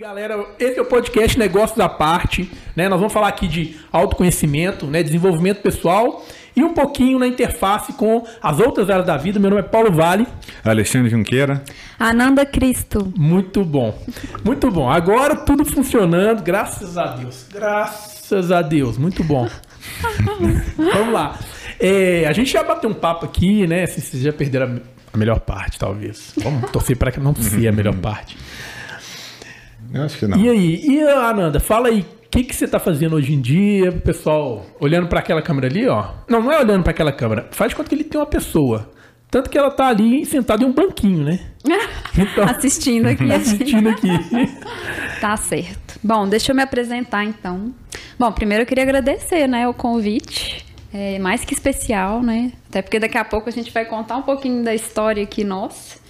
galera, esse é o podcast Negócios à Parte, né? Nós vamos falar aqui de autoconhecimento, né? Desenvolvimento pessoal e um pouquinho na interface com as outras áreas da vida. Meu nome é Paulo Vale. Alexandre Junqueira. Ananda Cristo. Muito bom, muito bom. Agora tudo funcionando, graças a Deus. Graças a Deus, muito bom. vamos lá. É, a gente já bateu um papo aqui, né? Se vocês já perderam a melhor parte, talvez. Vamos torcer para que não seja a melhor parte. Eu acho que não. E aí, e Ananda, fala aí, o que, que você tá fazendo hoje em dia, pessoal? Olhando para aquela câmera ali, ó. Não, não é olhando para aquela câmera. Faz de conta que ele tem uma pessoa. Tanto que ela tá ali sentada em um banquinho, né? Então, assistindo aqui. assistindo aqui. tá certo. Bom, deixa eu me apresentar então. Bom, primeiro eu queria agradecer, né, o convite. É mais que especial, né? Até porque daqui a pouco a gente vai contar um pouquinho da história aqui nossa.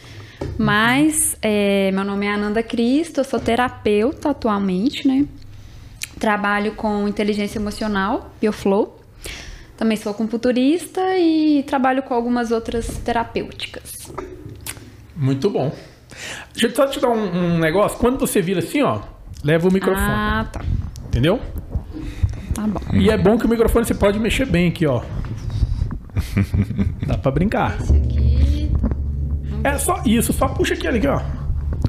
Mas é, meu nome é Ananda Cristo, eu sou terapeuta atualmente, né? Trabalho com inteligência emocional, Bioflow. Também sou computurista e trabalho com algumas outras terapêuticas. Muito bom. Deixa eu só te dar um, um negócio. Quando você vira assim, ó, leva o microfone. Ah, tá. Entendeu? Tá bom. E é bom que o microfone você pode mexer bem aqui, ó. Dá pra brincar. Esse aqui. É só isso, só puxa aqui, ali, ó.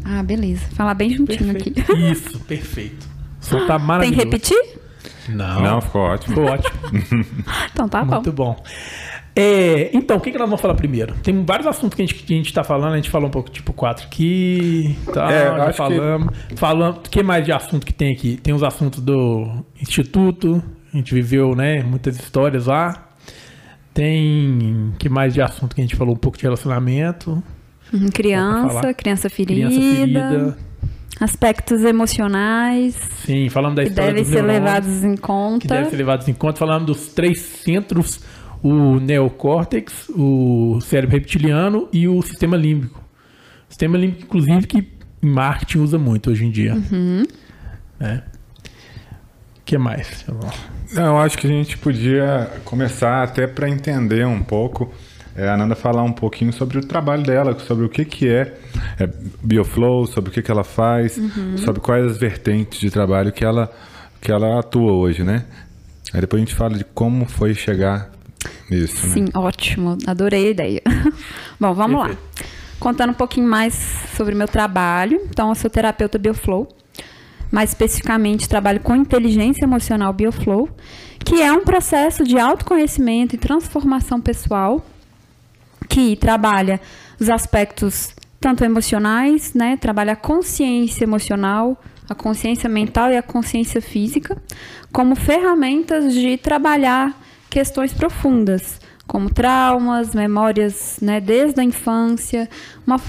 Ah, beleza. Falar bem juntinho Perfeito. aqui. Isso, perfeito. Você tá Tem maravilhoso. que repetir? Não, Não, ficou ótimo. ficou ótimo. Então tá bom. Muito bom. É, então, o que, que nós vamos falar primeiro? Tem vários assuntos que a gente, que a gente tá falando, a gente falou um pouco tipo 4 aqui, tá, É, já que- falamos. Falamos, o que mais de assunto que tem aqui? Tem os assuntos do Instituto, a gente viveu, né, muitas histórias lá. Tem, que mais de assunto que a gente falou um pouco de relacionamento, Uhum. Criança, criança ferida, criança ferida. aspectos emocionais Sim, falamos da que história devem dos ser neurônios. levados em que conta. devem ser levados em conta. Falamos dos três centros, o neocórtex, o cérebro reptiliano e o sistema límbico. O sistema límbico, inclusive, que em marketing usa muito hoje em dia. Uhum. É. O que mais? Não, eu acho que a gente podia começar até para entender um pouco, é, a Ananda falar um pouquinho sobre o trabalho dela, sobre o que, que é, é Bioflow, sobre o que, que ela faz, Uhum. sobre quais as vertentes de trabalho que ela, que ela atua hoje, né? Aí depois a gente fala de como foi chegar nisso, né? Sim, ótimo. Adorei a ideia. Bom, vamos lá. Contando um pouquinho mais sobre o meu trabalho. Então, eu sou terapeuta Bioflow. Mais especificamente, trabalho com inteligência emocional Bioflow, que é um processo de autoconhecimento e transformação pessoal que trabalha os aspectos tanto emocionais, né? Trabalha a consciência emocional, a consciência mental e a consciência física, como ferramentas de trabalhar questões profundas, como traumas, memórias, né, desde a infância, uma,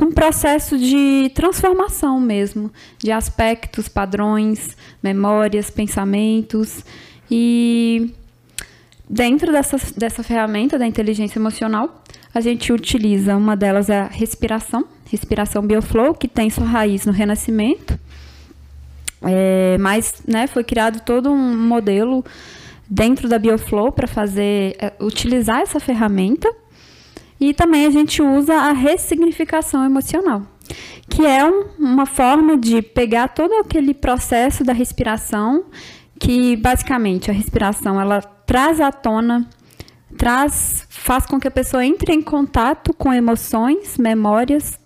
um processo de transformação mesmo, de aspectos, padrões, memórias, pensamentos e Dentro dessa, dessa ferramenta da inteligência emocional, a gente utiliza uma delas é a respiração, respiração Bioflow, que tem sua raiz no Renascimento. É, mas né, foi criado todo um modelo dentro da Bioflow para fazer é, utilizar essa ferramenta. E também a gente usa a ressignificação emocional, que é um- uma forma de pegar todo aquele processo da respiração, que basicamente a respiração ela traz à tona, traz, faz com que a pessoa entre em contato com emoções, memórias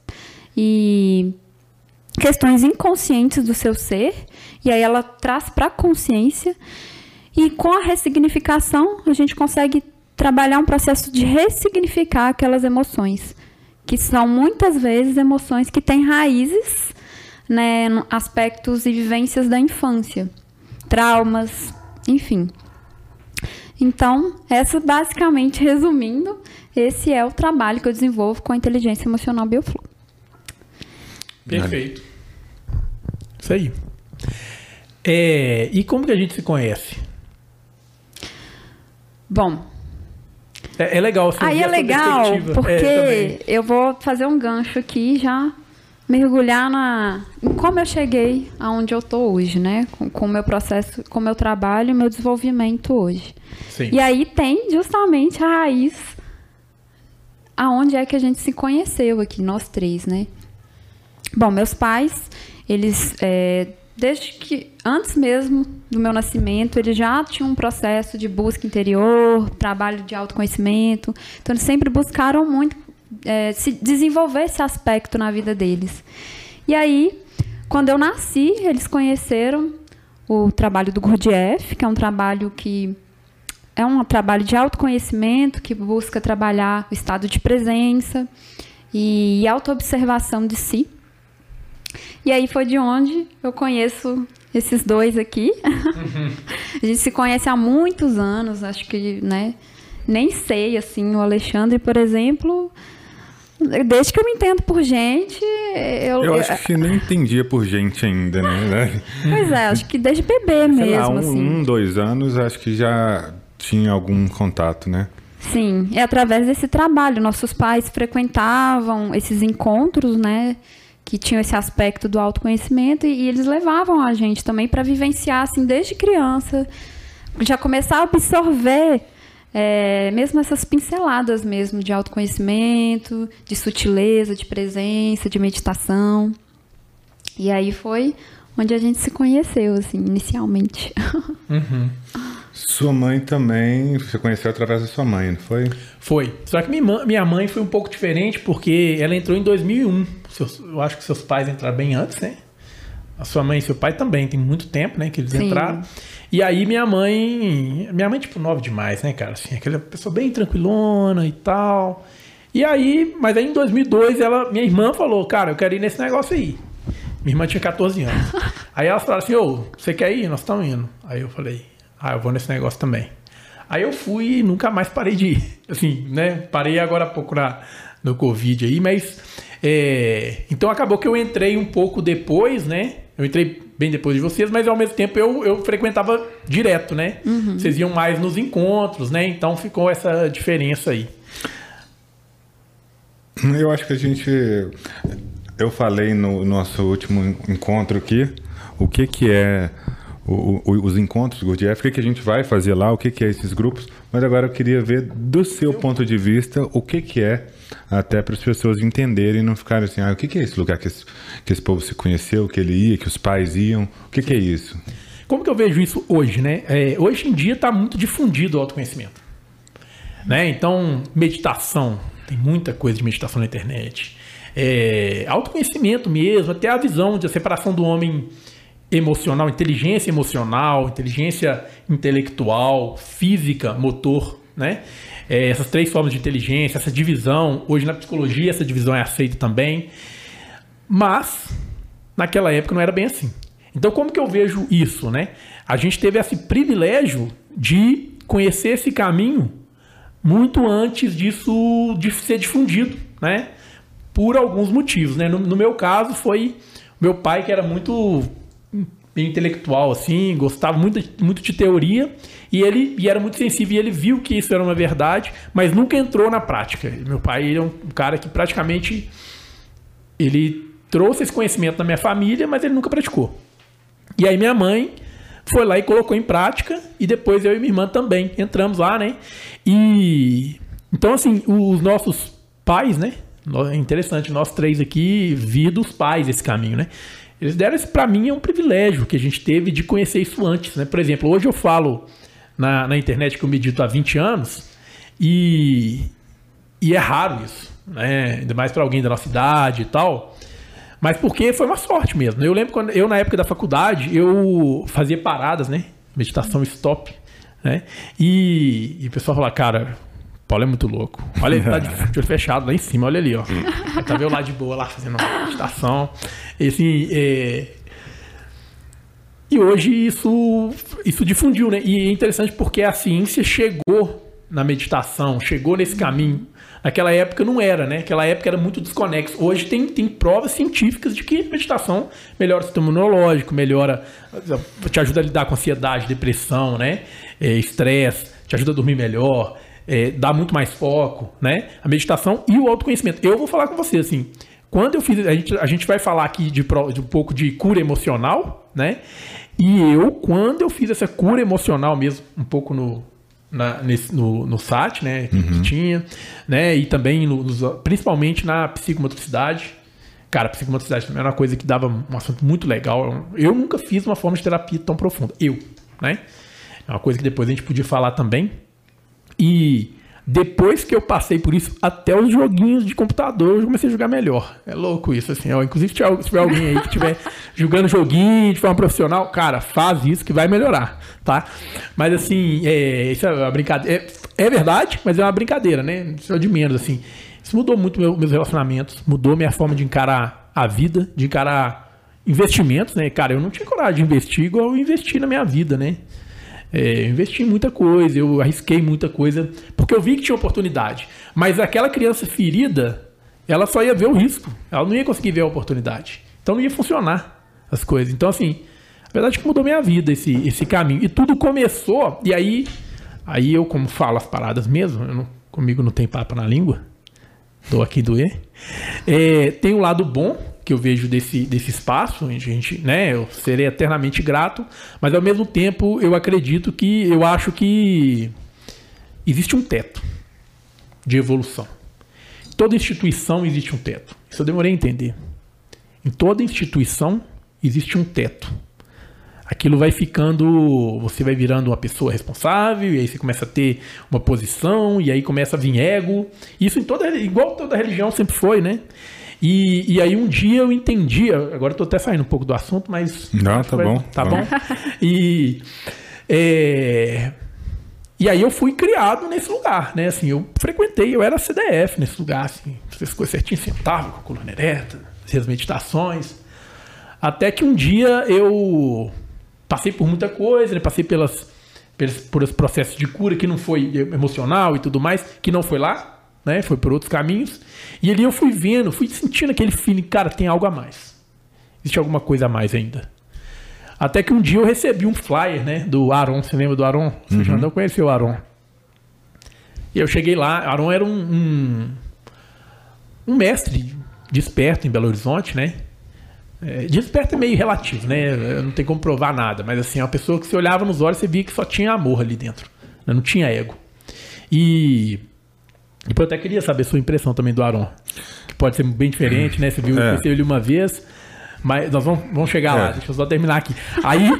e questões inconscientes do seu ser, e aí ela traz para a consciência. E com a ressignificação, a gente consegue trabalhar um processo de ressignificar aquelas emoções, que são muitas vezes emoções que têm raízes, né, aspectos e vivências da infância, traumas, enfim. Então, essa basicamente resumindo, esse é o trabalho que eu desenvolvo com a inteligência emocional Bioflow. Perfeito. Isso aí. É, e como que a gente se conhece? Bom, É, é legal. assim, Aí é legal, perspectiva. porque É, eu vou fazer um gancho aqui já mergulhar na em como eu cheguei aonde eu tô hoje, né? Com com o meu processo, com o meu trabalho e meu desenvolvimento hoje. Sim. E aí tem justamente a raiz aonde é que a gente se conheceu aqui, nós três, né? Bom, meus pais, eles, é, desde que, antes mesmo do meu nascimento, eles já tinham um processo de busca interior, trabalho de autoconhecimento. Então, eles sempre buscaram muito é, se desenvolver esse aspecto na vida deles. E aí, quando eu nasci, eles conheceram o trabalho do Gurdjieff, que é um trabalho que é um trabalho de autoconhecimento que busca trabalhar o estado de presença e autoobservação de si. E aí foi de onde eu conheço esses dois aqui. Uhum. a gente se conhece há muitos anos, acho que, né? Nem sei, assim, o Alexandre, por exemplo, Desde que eu me entendo por gente, eu. Eu acho que nem entendia por gente ainda, né? Pois é, acho que desde bebê mesmo. Sei lá, um, assim. um, dois anos, acho que já tinha algum contato, né? Sim, é através desse trabalho. Nossos pais frequentavam esses encontros, né? Que tinham esse aspecto do autoconhecimento e, e eles levavam a gente também para vivenciar, assim, desde criança. Já começar a absorver é, mesmo essas pinceladas mesmo de autoconhecimento, de sutileza, de presença, de meditação. E aí foi onde a gente se conheceu, assim, inicialmente. Uhum. Sua mãe também, você conheceu através da sua mãe, não foi? Foi. Só que minha, minha mãe foi um pouco diferente porque ela entrou em 2001. eu acho que seus pais entraram bem antes, né? A sua mãe e seu pai também, tem muito tempo, né, que eles Sim. entraram. E aí minha mãe, minha mãe tipo nova demais, né, cara, assim, aquela pessoa bem tranquilona e tal. E aí, mas aí em 2002 ela, minha irmã falou, cara, eu quero ir nesse negócio aí. Minha irmã tinha 14 anos. aí ela falou assim, ô, você quer ir? Nós estamos indo. Aí eu falei, ah, eu vou nesse negócio também. Aí eu fui e nunca mais parei de ir. Assim, né? Parei agora há pouco na, no Covid aí, mas. É, então acabou que eu entrei um pouco depois, né? Eu entrei bem depois de vocês, mas ao mesmo tempo eu, eu frequentava direto, né? Uhum. Vocês iam mais nos encontros, né? Então ficou essa diferença aí. Eu acho que a gente. Eu falei no nosso último encontro aqui o que, que é o, o, os encontros Gurdjieff, o que, que a gente vai fazer lá, o que, que é esses grupos, mas agora eu queria ver do seu ponto de vista o que, que é até para as pessoas entenderem e não ficarem assim, ah, o que, que é esse lugar que esse, que esse povo se conheceu, que ele ia, que os pais iam, o que, que é isso? Como que eu vejo isso hoje, né? É, hoje em dia está muito difundido o autoconhecimento. Né? Então, meditação, tem muita coisa de meditação na internet. É, autoconhecimento mesmo, até a visão de a separação do homem emocional, inteligência emocional, inteligência intelectual, física, motor, né? é, essas três formas de inteligência, essa divisão. Hoje na psicologia essa divisão é aceita também. Mas naquela época não era bem assim. Então como que eu vejo isso, né? A gente teve esse privilégio de conhecer esse caminho muito antes disso de ser difundido, né? Por alguns motivos, né? No, no meu caso foi meu pai que era muito intelectual, assim, gostava muito, muito de teoria e ele e era muito sensível e ele viu que isso era uma verdade, mas nunca entrou na prática. Meu pai é um cara que praticamente ele trouxe esse conhecimento na minha família, mas ele nunca praticou. E aí minha mãe foi lá e colocou em prática e depois eu e minha irmã também entramos lá, né? E então assim, os nossos pais, né? É interessante, nós três aqui vi dos pais esse caminho, né? Eles deram isso para mim é um privilégio que a gente teve de conhecer isso antes, né? Por exemplo, hoje eu falo na, na internet que eu medito há 20 anos e, e é raro isso, né? Ainda mais para alguém da nossa idade e tal. Mas porque foi uma sorte mesmo. Eu lembro quando eu na época da faculdade eu fazia paradas, né? Meditação stop, né? E, e o pessoal falava, cara, Paulo é muito louco. Olha, ele tá de olho fechado lá em cima, olha ali, ó. tá vendo lá de boa, lá fazendo uma meditação. E assim, é... E hoje isso, isso difundiu, né? E é interessante porque a ciência chegou na meditação, chegou nesse caminho. Naquela época não era, né? Naquela época era muito desconexo. Hoje tem, tem provas científicas de que meditação melhora o sistema imunológico, melhora, te ajuda a lidar com ansiedade, depressão, né? É, estresse, te ajuda a dormir melhor, é, dá muito mais foco, né? A meditação e o autoconhecimento. Eu vou falar com você assim. Quando eu fiz, a gente, a gente vai falar aqui de, de um pouco de cura emocional, né? E eu, quando eu fiz essa cura emocional mesmo, um pouco no, na, nesse, no, no SAT, né? Que, uhum. que tinha, né? E também, no, principalmente na psicomotricidade, Cara, psicomotricidade também era uma coisa que dava um assunto muito legal. Eu nunca fiz uma forma de terapia tão profunda. Eu, né? É uma coisa que depois a gente podia falar também. E depois que eu passei por isso, até os joguinhos de computador eu comecei a jogar melhor. É louco isso, assim. Ó. Inclusive, se tiver alguém aí que estiver jogando joguinho de forma profissional, cara, faz isso que vai melhorar, tá? Mas, assim, é, isso é uma brincadeira. É, é verdade, mas é uma brincadeira, né? Isso é de menos, assim. Isso mudou muito meu, meus relacionamentos, mudou minha forma de encarar a vida, de encarar investimentos, né? Cara, eu não tinha coragem de investir igual eu investi na minha vida, né? É, eu investi em muita coisa, eu arrisquei muita coisa, porque eu vi que tinha oportunidade. Mas aquela criança ferida, ela só ia ver o risco, ela não ia conseguir ver a oportunidade. Então não ia funcionar as coisas. Então, assim, a verdade é que mudou minha vida esse, esse caminho. E tudo começou, e aí, aí eu, como falo as paradas mesmo, não, comigo não tem papo na língua, tô aqui doer. É, tem um lado bom, que eu vejo desse, desse espaço, a gente, né, eu serei eternamente grato, mas ao mesmo tempo eu acredito que, eu acho que existe um teto de evolução. Em toda instituição existe um teto. Isso eu demorei a entender. Em toda instituição existe um teto. Aquilo vai ficando, você vai virando uma pessoa responsável, e aí você começa a ter uma posição, e aí começa a vir ego. Isso em toda, igual toda religião sempre foi, né? E, e aí um dia eu entendi, agora eu tô até saindo um pouco do assunto, mas. Não, tá bom. Tá bom. E. É, e aí eu fui criado nesse lugar, né? Assim, eu frequentei, eu era CDF nesse lugar, assim, essas coisas certinho, sentava com a coluna ereta, as meditações. Até que um dia eu passei por muita coisa, né? passei pelas, pelos, por esse processo de cura que não foi emocional e tudo mais, que não foi lá, né? Foi por outros caminhos. E ali eu fui vendo, fui sentindo aquele feeling, cara, tem algo a mais. Existe alguma coisa a mais ainda. Até que um dia eu recebi um flyer, né, do Aron. Você lembra do Aron? Você uhum. já não conheceu o Aron. E eu cheguei lá, Aron era um, um, um mestre desperto em Belo Horizonte, né? É, desperto é meio relativo, né? Não tem como provar nada, mas assim, é uma pessoa que você olhava nos olhos e via que só tinha amor ali dentro, né? não tinha ego. E e eu até queria saber sua impressão também do Aron. Que pode ser bem diferente, né? Você viu é. ele uma vez. Mas nós vamos, vamos chegar é. lá, deixa eu só terminar aqui. Aí.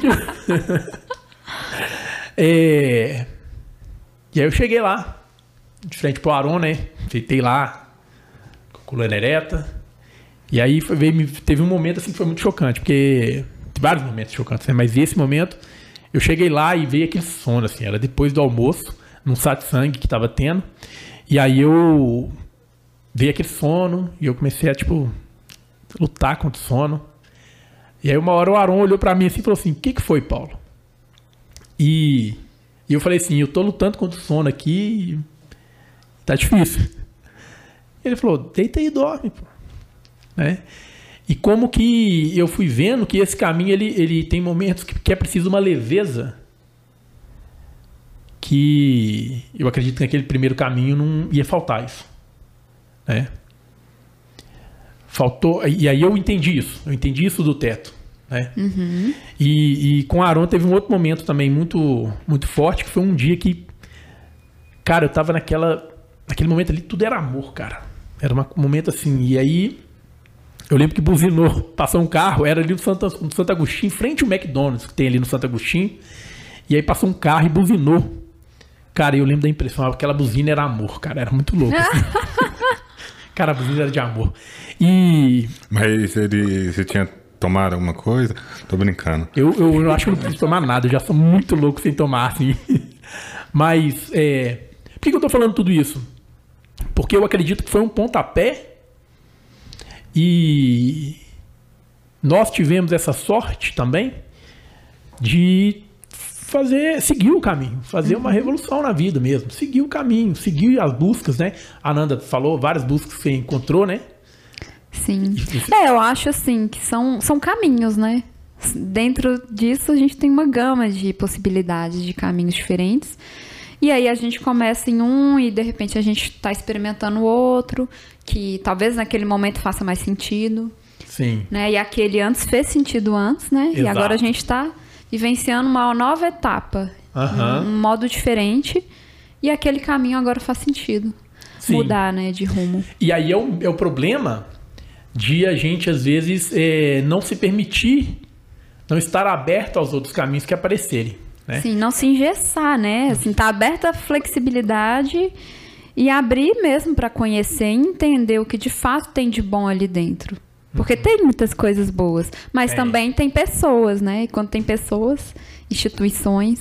é, e aí eu cheguei lá, de frente pro Aron, né? Feitei lá, com a coluna ereta. E aí foi, veio, teve um momento assim que foi muito chocante, porque. Tem vários momentos chocantes, né? Mas esse momento, eu cheguei lá e veio aquele sono, assim, era depois do almoço, num satsang que tava tendo. E aí eu veio aquele sono e eu comecei a, tipo, lutar contra o sono. E aí uma hora o Aron olhou para mim assim e falou assim, o que que foi, Paulo? E, e eu falei assim, eu tô lutando contra o sono aqui tá difícil. Ele falou, deita e dorme, pô. Né? E como que eu fui vendo que esse caminho ele, ele tem momentos que, que é preciso uma leveza que eu acredito que naquele primeiro caminho não ia faltar isso. Né? Faltou. E aí eu entendi isso. Eu entendi isso do teto. Né? Uhum. E, e com a Aaron teve um outro momento também muito, muito forte, que foi um dia que. Cara, eu tava naquela. Naquele momento ali, tudo era amor, cara. Era um momento assim. E aí. Eu lembro que buzinou, passou um carro, era ali no Santo, no Santo Agostinho, frente ao McDonald's que tem ali no Santo Agostinho. E aí passou um carro e buzinou. Cara, eu lembro da impressão, aquela buzina era amor, cara, era muito louco. Assim. cara, a buzina era de amor. E. Mas ele, você tinha tomado alguma coisa? Tô brincando. Eu, eu, eu acho que não preciso tomar nada, eu já sou muito louco sem tomar, assim. Mas, é. Por que, que eu tô falando tudo isso? Porque eu acredito que foi um pontapé e nós tivemos essa sorte também de fazer, seguir o caminho, fazer uhum. uma revolução na vida mesmo, seguir o caminho, seguir as buscas, né? A Nanda falou várias buscas que você encontrou, né? Sim. É, eu acho assim que são, são caminhos, né? Dentro disso a gente tem uma gama de possibilidades de caminhos diferentes. E aí a gente começa em um e de repente a gente está experimentando o outro, que talvez naquele momento faça mais sentido. Sim. Né? E aquele antes fez sentido antes, né? Exato. E agora a gente está vivenciando uma nova etapa, uhum. um, modo diferente, e aquele caminho agora faz sentido. Sim. Mudar, né, de rumo. E aí é o, é o problema de a gente, às vezes, é, não se permitir, não estar aberto aos outros caminhos que aparecerem. Né? Sim, não se engessar, né? Assim, tá aberta a flexibilidade e abrir mesmo para conhecer e entender o que de fato tem de bom ali dentro. Porque tem muitas coisas boas, mas É. também tem pessoas, né? E quando tem pessoas, instituições,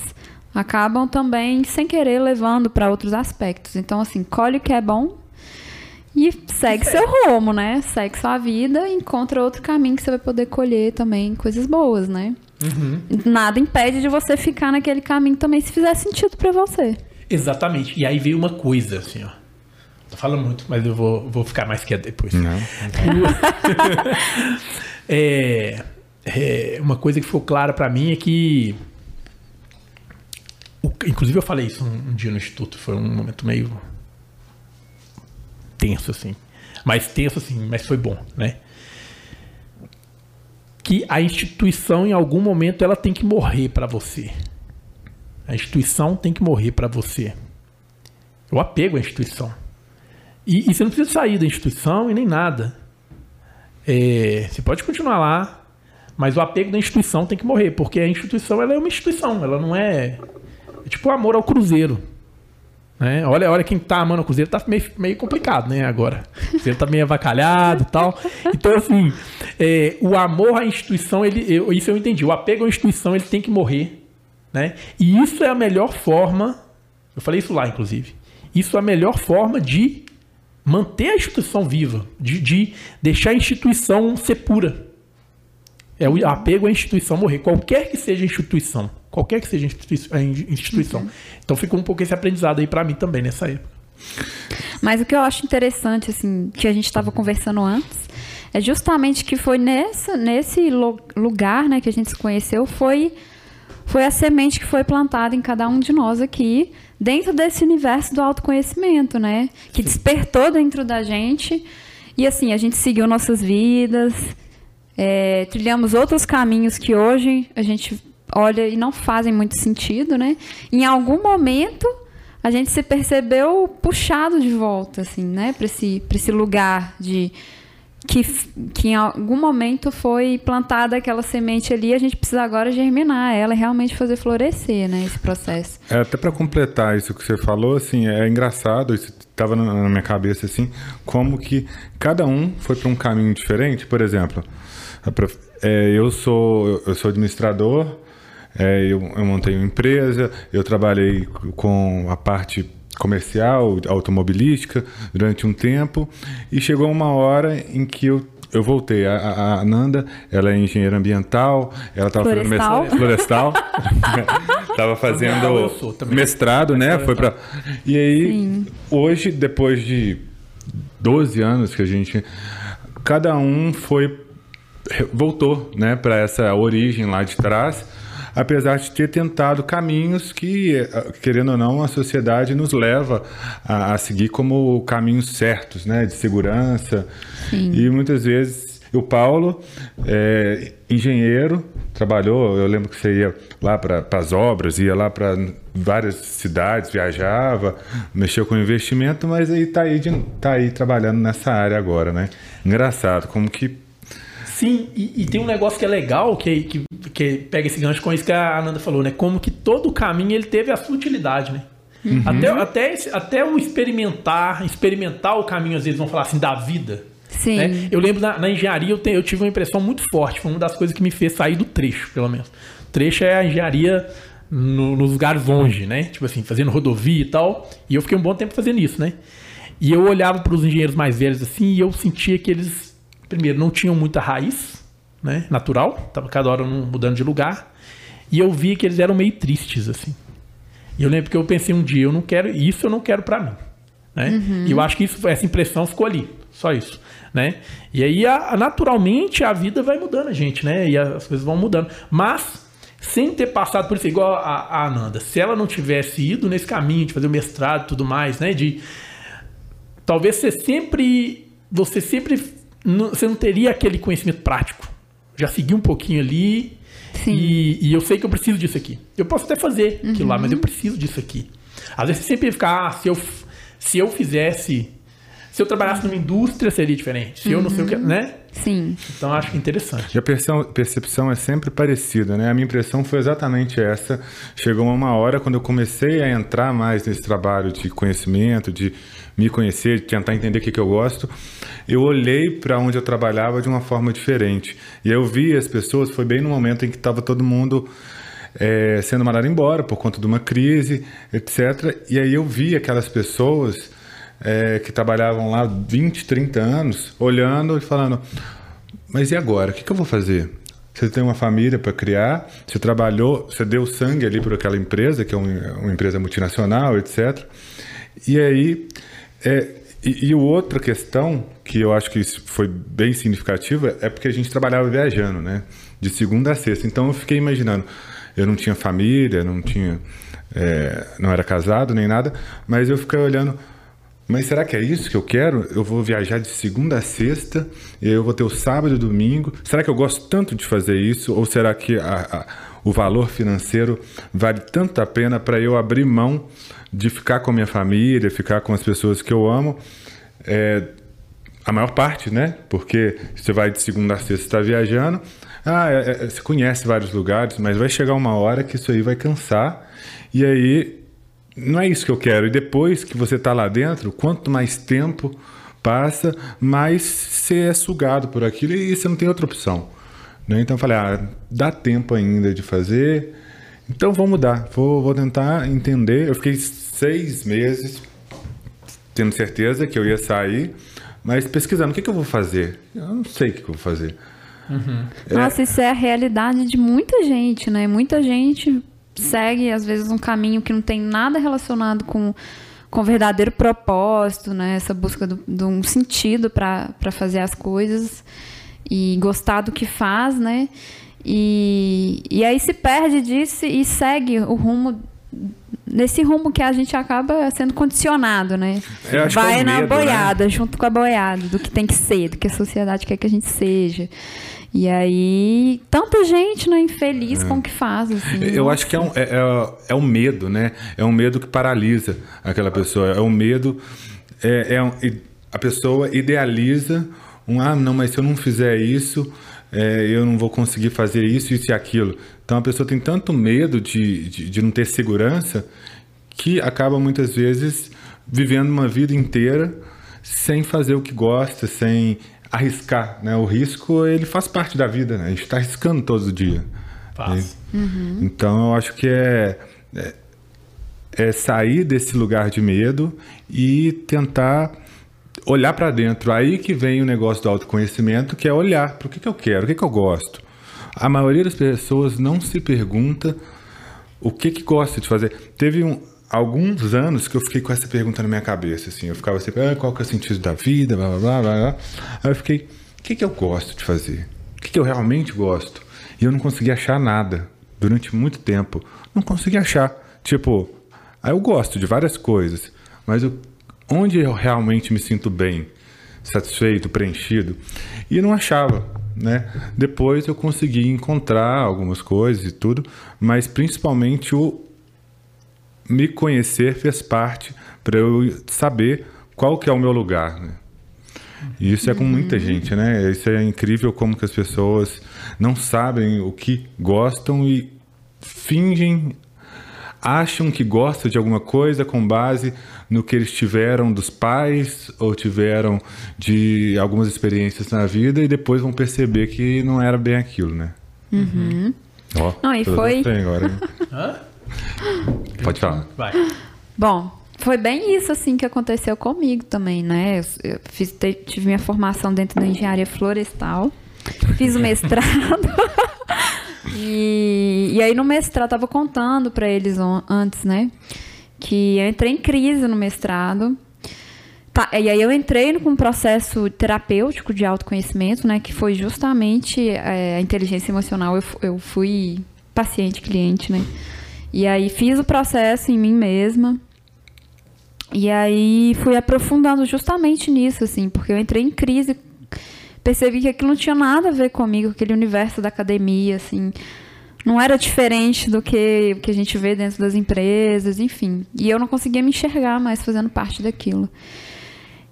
acabam também, sem querer, levando para outros aspectos. Então, assim, colhe o que é bom e segue seu rumo, né? Segue sua vida e encontra outro caminho que você vai poder colher também coisas boas, né? Nada impede de você ficar naquele caminho também se fizer sentido para você. Exatamente. E aí veio uma coisa, assim, ó. Falando muito, mas eu vou, vou ficar mais quieto depois. Não. É, é, uma coisa que ficou clara pra mim é que. o- inclusive, eu falei isso um, um dia no instituto. Foi um momento meio. tenso, assim. Mais tenso, assim, mas foi bom, né? Que a instituição, em algum momento, ela tem que morrer pra você. A instituição tem que morrer pra você. O apego à instituição. E, e você não precisa sair da instituição e nem nada. É, você pode continuar lá, mas o apego da instituição tem que morrer, porque a instituição ela é uma instituição, ela não é, é tipo o amor ao cruzeiro. Né? Olha, olha quem tá amando o cruzeiro tá meio, meio complicado, né? Agora. O cruzeiro tá meio avacalhado e tal. Então, assim, é, o amor à instituição, ele, eu- isso eu entendi. O apego à instituição ele tem que morrer. Né? E isso é a melhor forma. Eu falei isso lá, inclusive. Isso é a melhor forma de manter a instituição viva, de, de deixar a instituição ser pura. É o apego à instituição morrer, qualquer que seja a instituição. Qualquer que seja a institui- a instituição. Então ficou um pouco esse aprendizado aí pra mim também nessa época. Mas o que eu acho interessante, assim, que a gente estava conversando antes, é justamente que foi nessa, nesse lugar, né, que a gente se conheceu, foi, foi a semente que foi plantada em cada um de nós aqui, dentro desse universo do autoconhecimento, né? Que despertou dentro da gente. E assim, a gente seguiu nossas vidas, é, trilhamos outros caminhos que hoje a gente olha e não fazem muito sentido, né? Em algum momento a gente se percebeu puxado de volta, assim, né? Para esse, pra esse lugar de que, que em algum momento foi plantada aquela semente ali, a gente precisa agora germinar ela e realmente fazer florescer, né? Esse processo. É, até para completar isso que você falou, assim, é engraçado, isso estava na minha cabeça, assim, como que cada um foi para um caminho diferente. Por exemplo, prof- é, eu, sou, eu sou administrador, é, eu, eu montei uma empresa, eu trabalhei com a parte comercial, automobilística, durante um tempo, e chegou uma hora em que eu eu voltei. A, a- a Nanda, ela é engenheira ambiental, ela estava fazendo Florestal. mestrado- florestal. Tava fazendo Eu sou também. mestrado, né? Foi para E aí Sim. hoje depois de 12 anos que a gente cada um foi voltou, né, para essa origem lá de trás, apesar de ter tentado caminhos que, querendo ou não, a sociedade nos leva a, a seguir como caminhos certos, né, de segurança. E muitas vezes o Paulo, é, engenheiro, trabalhou. Eu lembro que você ia lá para as obras, ia lá para várias cidades, viajava, mexeu com investimento, mas aí tá aí, de, tá aí trabalhando nessa área agora, né? Engraçado, como que Sim, e, e tem um negócio que é legal, que, que, que pega esse gancho com isso que a Ananda falou, né? Como que todo o caminho ele teve a sua utilidade, né? Até, até, esse- até o experimentar, experimentar o caminho, às vezes vão falar assim, da vida. Sim. né? Eu lembro na, na engenharia, eu, te- eu tive uma impressão muito forte, foi uma das coisas que me fez sair do trecho, pelo menos. Trecho é a engenharia no- nos lugares longe, né? Tipo assim, fazendo rodovia e tal. E eu fiquei um bom tempo fazendo isso, né? E eu olhava para os engenheiros mais velhos assim e eu sentia que eles, primeiro, não tinham muita raiz, né? Natural, tava cada hora mudando de lugar. E eu via que eles eram meio tristes, assim. E eu lembro que eu pensei um dia, eu não quero, isso eu não quero para mim. Né? E eu acho que isso, essa impressão ficou ali, só isso. Né? E aí, a- a- naturalmente, a vida vai mudando a gente, né? E as coisas vão mudando. Mas, sem ter passado por isso, igual a, a Ananda, se ela não tivesse ido nesse caminho de fazer o mestrado e tudo mais, né? De talvez você sempre você sempre não- você não teria aquele conhecimento prático já segui um pouquinho ali Sim. e, e eu sei que eu preciso disso aqui eu posso até fazer aquilo lá mas eu preciso disso aqui às vezes você sempre fica ah, se eu se eu fizesse Se eu trabalhasse numa indústria, seria diferente. Se eu não sei o que, né? Sim. Então acho interessante. E a percepção, percepção é sempre parecida, né? A minha impressão foi exatamente essa. Chegou uma hora quando eu comecei a entrar mais nesse trabalho de conhecimento, de me conhecer, tentar entender o que, que eu gosto, eu olhei para onde eu trabalhava de uma forma diferente. E eu vi as pessoas, foi bem no momento em que estava todo mundo é, sendo mandado embora por conta de uma crise, etc. E aí eu vi aquelas pessoas é, que trabalhavam lá 20, 30 anos, olhando e falando: Mas e agora? O que, que eu vou fazer? Você tem uma família para criar, você trabalhou, você deu sangue ali por aquela empresa, que é uma empresa multinacional, etc. E aí, é, e, e outra questão que eu acho que foi bem significativa é porque a gente trabalhava viajando, né? De segunda a sexta. Então eu fiquei imaginando, eu não tinha família, não tinha, é, não era casado nem nada, mas eu fiquei olhando, mas será que é isso que eu quero? Eu vou viajar de segunda a sexta eu vou ter o sábado e domingo. Será que eu gosto tanto de fazer isso? Ou será que a, a, o valor financeiro vale tanto a pena para eu abrir mão de ficar com a minha família, ficar com as pessoas que eu amo? É, a maior parte, né? Porque você vai de segunda a sexta, está viajando. Ah, é, é, você conhece vários lugares, mas vai chegar uma hora que isso aí vai cansar. E aí não é isso que eu quero. E depois que você está lá dentro, quanto mais tempo passa, mais você é sugado por aquilo e você não tem outra opção. Né? Então eu falei, ah, dá tempo ainda de fazer, então vou mudar, vou, vou tentar entender. Eu fiquei seis meses tendo certeza que eu ia sair, mas pesquisando o que, que eu vou fazer. Eu não sei o que, que eu vou fazer. Uhum. É... Nossa, isso é a realidade de muita gente, né? Muita gente segue, às vezes, um caminho que não tem nada relacionado com com verdadeiro propósito, né? Essa busca de um sentido para fazer as coisas e gostar do que faz, né? E, e aí se perde disso e segue o rumo nesse rumo que a gente acaba sendo condicionado, né? Vai é na medo, né? boiada, né? junto com a boiada, do que tem que ser, do que a sociedade quer que a gente seja. E aí, tanta gente né, infeliz é. com o que faz. Assim, eu nossa. acho que é um, é, é, é, um medo, né? É um medo que paralisa aquela pessoa. É um medo. É, é um, a pessoa idealiza um, ah, não, mas se eu não fizer isso, é, eu não vou conseguir fazer isso, isso e aquilo. Então a pessoa tem tanto medo de, de, de não ter segurança que acaba muitas vezes vivendo uma vida inteira sem fazer o que gosta, sem arriscar, né? O risco, ele faz parte da vida, né? A gente está arriscando todos os dias. Faz. Uhum. Então, eu acho que é, é, é, sair desse lugar de medo e tentar olhar para dentro. Aí que vem o negócio do autoconhecimento, que é olhar para o que, que eu quero, o que, que eu gosto. A maioria das pessoas não se pergunta o que, que gosta de fazer. Teve um, alguns anos que eu fiquei com essa pergunta na minha cabeça, assim. Eu ficava assim, ah, qual que é o sentido da vida, blá, blá, blá, blá. Aí eu fiquei, o que, que eu gosto de fazer? O que, que eu realmente gosto? E eu não conseguia achar nada durante muito tempo. Não conseguia achar. Tipo, eu gosto de várias coisas, mas eu, onde eu realmente me sinto bem, satisfeito, preenchido? E não achava, né? Depois eu consegui encontrar algumas coisas e tudo, mas principalmente o me conhecer fez parte para eu saber qual que é o meu lugar. Né? E isso é com muita uhum. gente, né? Isso é incrível como que as pessoas não sabem o que gostam e fingem, acham que gostam de alguma coisa com base no que eles tiveram dos pais ou tiveram de algumas experiências na vida e depois vão perceber que não era bem aquilo, né? Uhum. Ó, não, e foi... agora. Pode falar. Vai. Bom, foi bem isso assim que aconteceu comigo também, né? Eu, fiz, tive minha formação dentro da engenharia florestal, fiz o mestrado. e, e aí no mestrado, tava contando para eles antes, né? Que eu entrei em crise no mestrado. Tá, e aí eu entrei com um processo terapêutico de autoconhecimento, né? Que foi justamente é, a inteligência emocional. Eu, eu fui paciente, cliente, né? E aí fiz o processo em mim mesma. E aí fui aprofundando justamente nisso, assim, porque eu entrei em crise, percebi que aquilo não tinha nada a ver comigo, aquele universo da academia, assim, não era diferente do que que a gente vê dentro das empresas, enfim. E eu não conseguia me enxergar mais fazendo parte daquilo.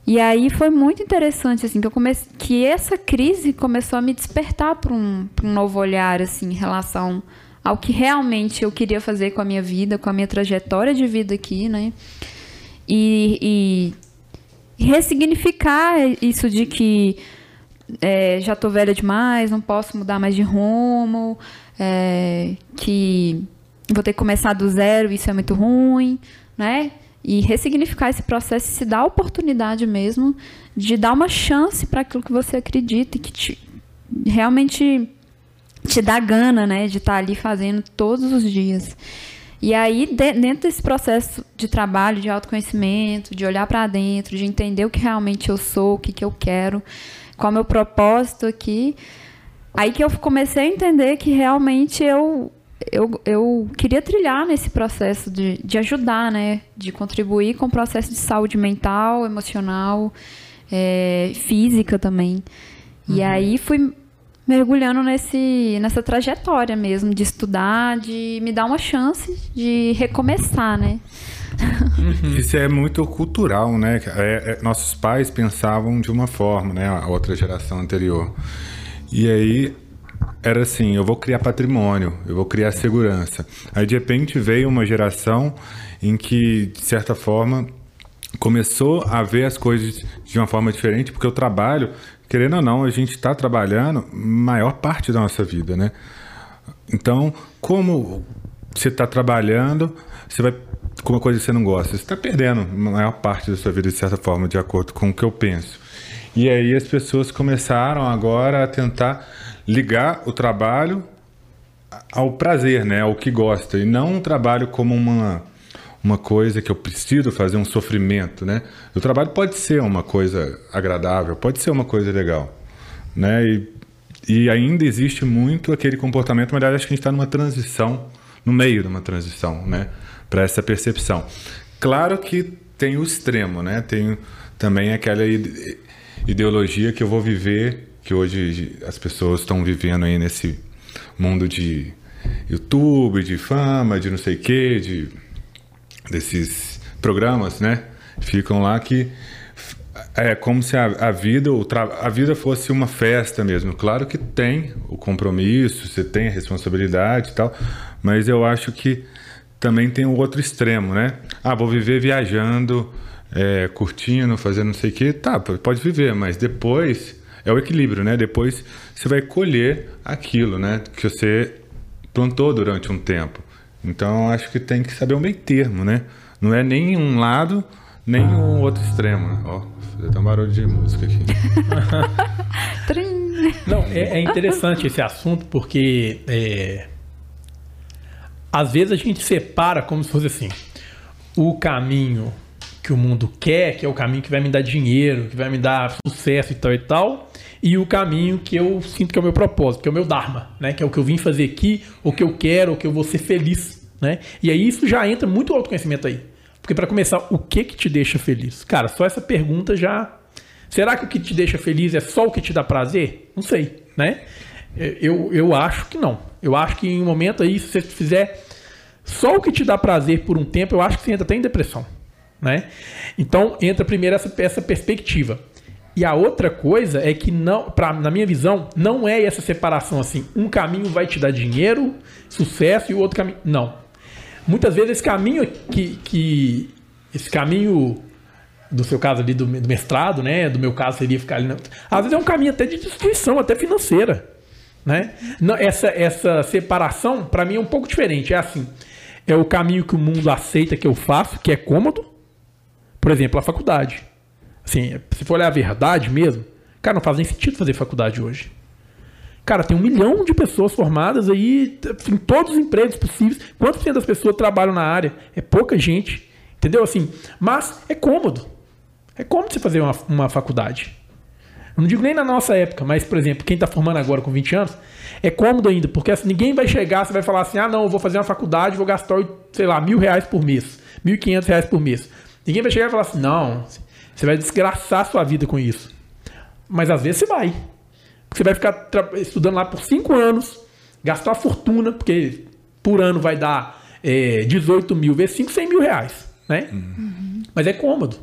E aí foi muito interessante, assim, que eu comecei, que essa crise começou a me despertar para um, um novo olhar, assim, em relação ao que realmente eu queria fazer com a minha vida, com a minha trajetória de vida aqui, né? E, e ressignificar isso de que é, já tô velha demais, não posso mudar mais de rumo, é, que vou ter que começar do zero, isso é muito ruim, né? E ressignificar esse processo e se dar a oportunidade mesmo de dar uma chance para aquilo que você acredita e que te, realmente te dá gana, né? De estar tá ali fazendo todos os dias. E aí, dentro desse processo de trabalho, de autoconhecimento, de olhar para dentro, de entender o que realmente eu sou, o que, que eu quero, qual é o meu propósito aqui, aí que eu comecei a entender que realmente eu eu, eu queria trilhar nesse processo de, de ajudar, né? De contribuir com o processo de saúde mental, emocional, é, física também. Uhum. E aí fui mergulhando nesse, nessa trajetória mesmo, de estudar, de me dar uma chance de recomeçar, né? Uhum. Isso é muito cultural, né? É, é, nossos pais pensavam de uma forma, né? A outra geração anterior. E aí era assim: eu vou criar patrimônio, eu vou criar segurança. Aí de repente veio uma geração em que, de certa forma, começou a ver as coisas de uma forma diferente, porque o trabalho, querendo ou não, a gente está trabalhando maior parte da nossa vida, né? Então, como você está trabalhando, você vai com uma coisa que você não gosta, você está perdendo a maior parte da sua vida, de certa forma, de acordo com o que eu penso. E aí as pessoas começaram agora a tentar ligar o trabalho ao prazer, né, ao que gosta, e não um trabalho como uma uma coisa que eu preciso fazer um sofrimento, né? O trabalho pode ser uma coisa agradável, pode ser uma coisa legal, né? E, e ainda existe muito aquele comportamento, mas acho que a gente está numa transição, no meio de uma transição, né? Para essa percepção. Claro que tem o extremo, né? Tem também aquela ideologia que eu vou viver que hoje as pessoas estão vivendo aí nesse mundo de YouTube, de fama, de não sei o quê, de, desses programas, né? Ficam lá que é como se a, a vida a vida fosse uma festa mesmo. Claro que tem o compromisso, você tem a responsabilidade e tal, mas eu acho que também tem o outro extremo, né? Ah, vou viver viajando, é, curtindo, fazendo não sei o quê. Tá, pode viver, mas depois é o equilíbrio, né? Depois você vai colher aquilo, né? Que você plantou durante um tempo. Então acho que tem que saber um meio termo, né? Não é nem um lado, nem um outro extremo. Né? Ó, fazer até um barulho de música aqui. Não, é, é, interessante esse assunto porque é, às vezes a gente separa como se fosse assim o caminho que o mundo quer, que é o caminho que vai me dar dinheiro, que vai me dar sucesso e tal e tal, e o caminho que eu sinto que é o meu propósito, que é o meu dharma, né? Que é o que eu vim fazer aqui, o que eu quero, o que eu vou ser feliz, né? E aí isso já entra muito autoconhecimento aí. Porque para começar, o que que te deixa feliz? Cara, só essa pergunta já Será que o que te deixa feliz é só o que te dá prazer? Não sei, né? Eu, eu acho que não. Eu acho que em um momento aí, se você fizer só o que te dá prazer por um tempo, eu acho que você entra até em depressão, né? Então entra primeiro essa, essa perspectiva. E a outra coisa é que, não, pra, na minha visão, não é essa separação assim. Um caminho vai te dar dinheiro, sucesso e o outro caminho. Não. Muitas vezes esse caminho que. que esse caminho do seu caso ali do, do, mestrado, né? Do meu caso seria ficar ali. Na... Às vezes é um caminho até de destruição, até financeira, né? Não, essa, essa separação para mim é um pouco diferente. É assim, é o caminho que o mundo aceita que eu faço, que é cômodo. Por exemplo, a faculdade. Assim, se for olhar a verdade mesmo, cara, não faz nem sentido fazer faculdade hoje. Cara, tem um milhão de pessoas formadas aí em todos os empregos possíveis. Quantos por das pessoas trabalham na área? É pouca gente. Entendeu? Assim, mas é cômodo. É cômodo você fazer uma, uma faculdade. Eu não digo nem na nossa época, mas, por exemplo, quem está formando agora com 20 anos, é cômodo ainda, porque assim, ninguém vai chegar, você vai falar assim, ah, não, eu vou fazer uma faculdade, vou gastar, sei lá, mil reais por mês, mil e quinhentos reais por mês. Ninguém vai chegar e falar assim, não, você vai desgraçar a sua vida com isso. Mas às vezes você vai. Você vai ficar estudando lá por cinco anos, gastar uma fortuna, porque por ano vai dar é, 18 mil vezes 5, 100 mil reais. Né? Uhum. Mas é cômodo.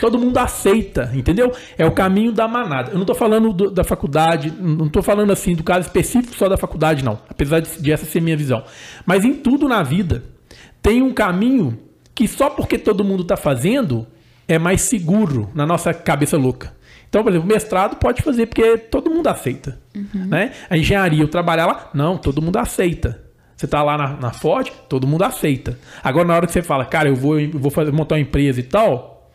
Todo mundo aceita, entendeu? É o caminho da manada. Eu não estou falando do, da faculdade, não estou falando assim do caso específico só da faculdade, não. Apesar de, de essa ser minha visão. Mas em tudo na vida tem um caminho que só porque todo mundo está fazendo é mais seguro na nossa cabeça louca. Então, por exemplo, o mestrado pode fazer porque todo mundo aceita. Uhum. Né? A engenharia, eu trabalhar lá, não, todo mundo aceita. Você está lá na, na, Ford, todo mundo aceita. Agora, na hora que você fala, cara, eu vou, eu vou fazer, montar uma empresa e tal,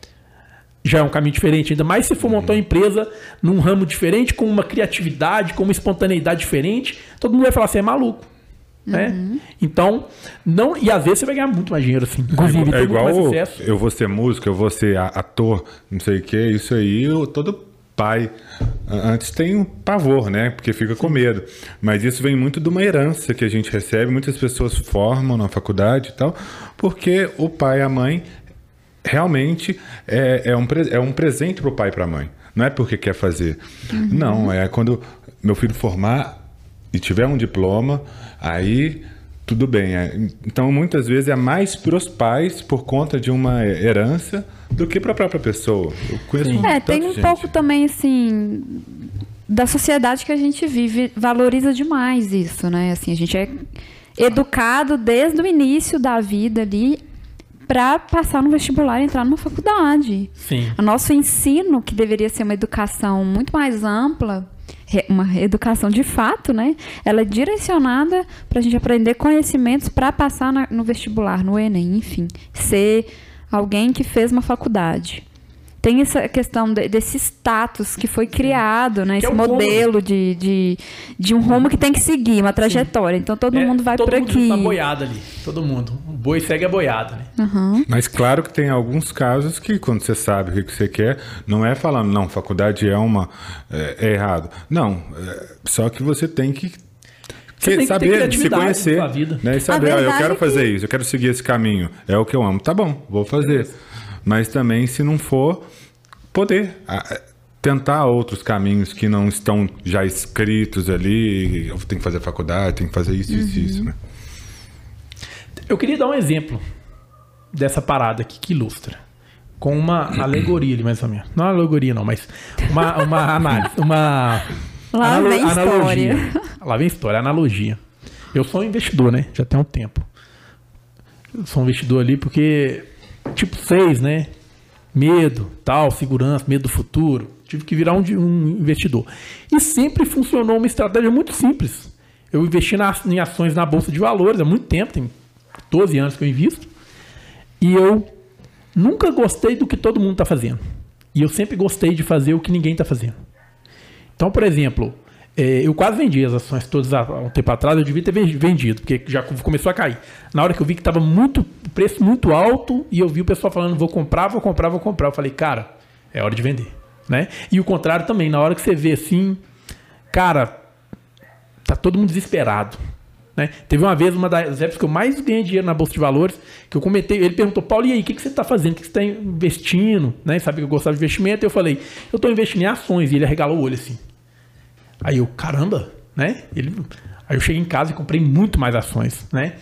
já é um caminho diferente. Ainda mais se for montar uma empresa num ramo diferente, com uma criatividade, com uma espontaneidade diferente, todo mundo vai falar, você é maluco. Né? Uhum. Então, não. E às vezes você vai ganhar muito mais dinheiro, assim. Inclusive, é, é igual eu vou ser músico, eu vou ser ator, não sei o que, isso aí, eu, todo pai antes tem um pavor, né? Porque fica com medo. Mas isso vem muito de uma herança que a gente recebe, muitas pessoas formam na faculdade e tal, porque o pai e a mãe realmente é, é, um, é um presente para o pai e para a mãe. Não é porque quer fazer. Uhum. Não, é quando meu filho formar e tiver um diploma, aí tudo bem. É, então, muitas vezes é mais para os pais por conta de uma herança do que para a própria pessoa. Eu conheço É, tem um gente. pouco também, assim, da sociedade que a gente vive, valoriza demais isso, né? Assim, a gente é educado desde o início da vida ali para passar no vestibular e entrar numa faculdade. Sim. O nosso ensino, que deveria ser uma educação muito mais ampla, uma educação de fato, né? Ela é direcionada para a gente aprender conhecimentos para passar na, no vestibular, no Enem, enfim, ser alguém que fez uma faculdade tem essa questão de, desse status que foi criado, né? Que esse é modelo de, de, de, um rumo que tem que seguir, uma trajetória. Sim. Então todo é, mundo vai todo por mundo aqui. Todo mundo boiada ali. Todo mundo. O boi segue a boiada, né? Uhum. Mas claro que tem alguns casos que quando você sabe o que você quer, não é falando, não, faculdade é uma... é, é errado. Não, é, só que você tem que você que saber, se conhecer, vida. né? E saber, ó, eu quero é fazer isso, eu quero seguir esse caminho, é o que eu amo. Tá bom, vou fazer. Mas também, se não for, poder tentar outros caminhos que não estão já escritos ali. Eu tenho que fazer faculdade, tenho que fazer isso, uhum. isso, isso, né? Eu queria dar um exemplo dessa parada aqui que ilustra. Com uma alegoria ali, mais ou menos. Não alegoria, não, mas uma, uma análise. Uma. Lá vem analogia. história. Lá vem história, analogia. Eu sou um investidor, né? Já tem um tempo. Eu sou um investidor ali porque. Tipo 6, né? medo, tal, segurança, medo do futuro. Tive que virar um, um investidor. E sempre funcionou uma estratégia muito simples. Eu investi na, em ações na Bolsa de Valores há muito tempo, tem 12 anos que eu invisto. E eu nunca gostei do que todo mundo está fazendo. E eu sempre gostei de fazer o que ninguém está fazendo. Então, por exemplo, é, eu quase vendi as ações todas há um tempo atrás, eu devia ter vendido, porque já começou a cair. Na hora que eu vi que estava muito preço muito alto e eu vi o pessoal falando vou comprar, vou comprar, vou comprar, eu falei, cara, é hora de vender, né? E o contrário também, na hora que você vê assim, cara, tá todo mundo desesperado. Né? Teve uma vez, uma das épocas que eu mais ganhei dinheiro na Bolsa de Valores, que eu comentei, ele perguntou, Paulo, e aí, o que, que você está fazendo? O que, que você está investindo? Né? Sabe que eu gostava de investimento? Eu falei, eu estou investindo em ações. E ele arregalou o olho assim. Aí eu, caramba, né? Ele, aí eu cheguei em casa e comprei muito mais ações, né?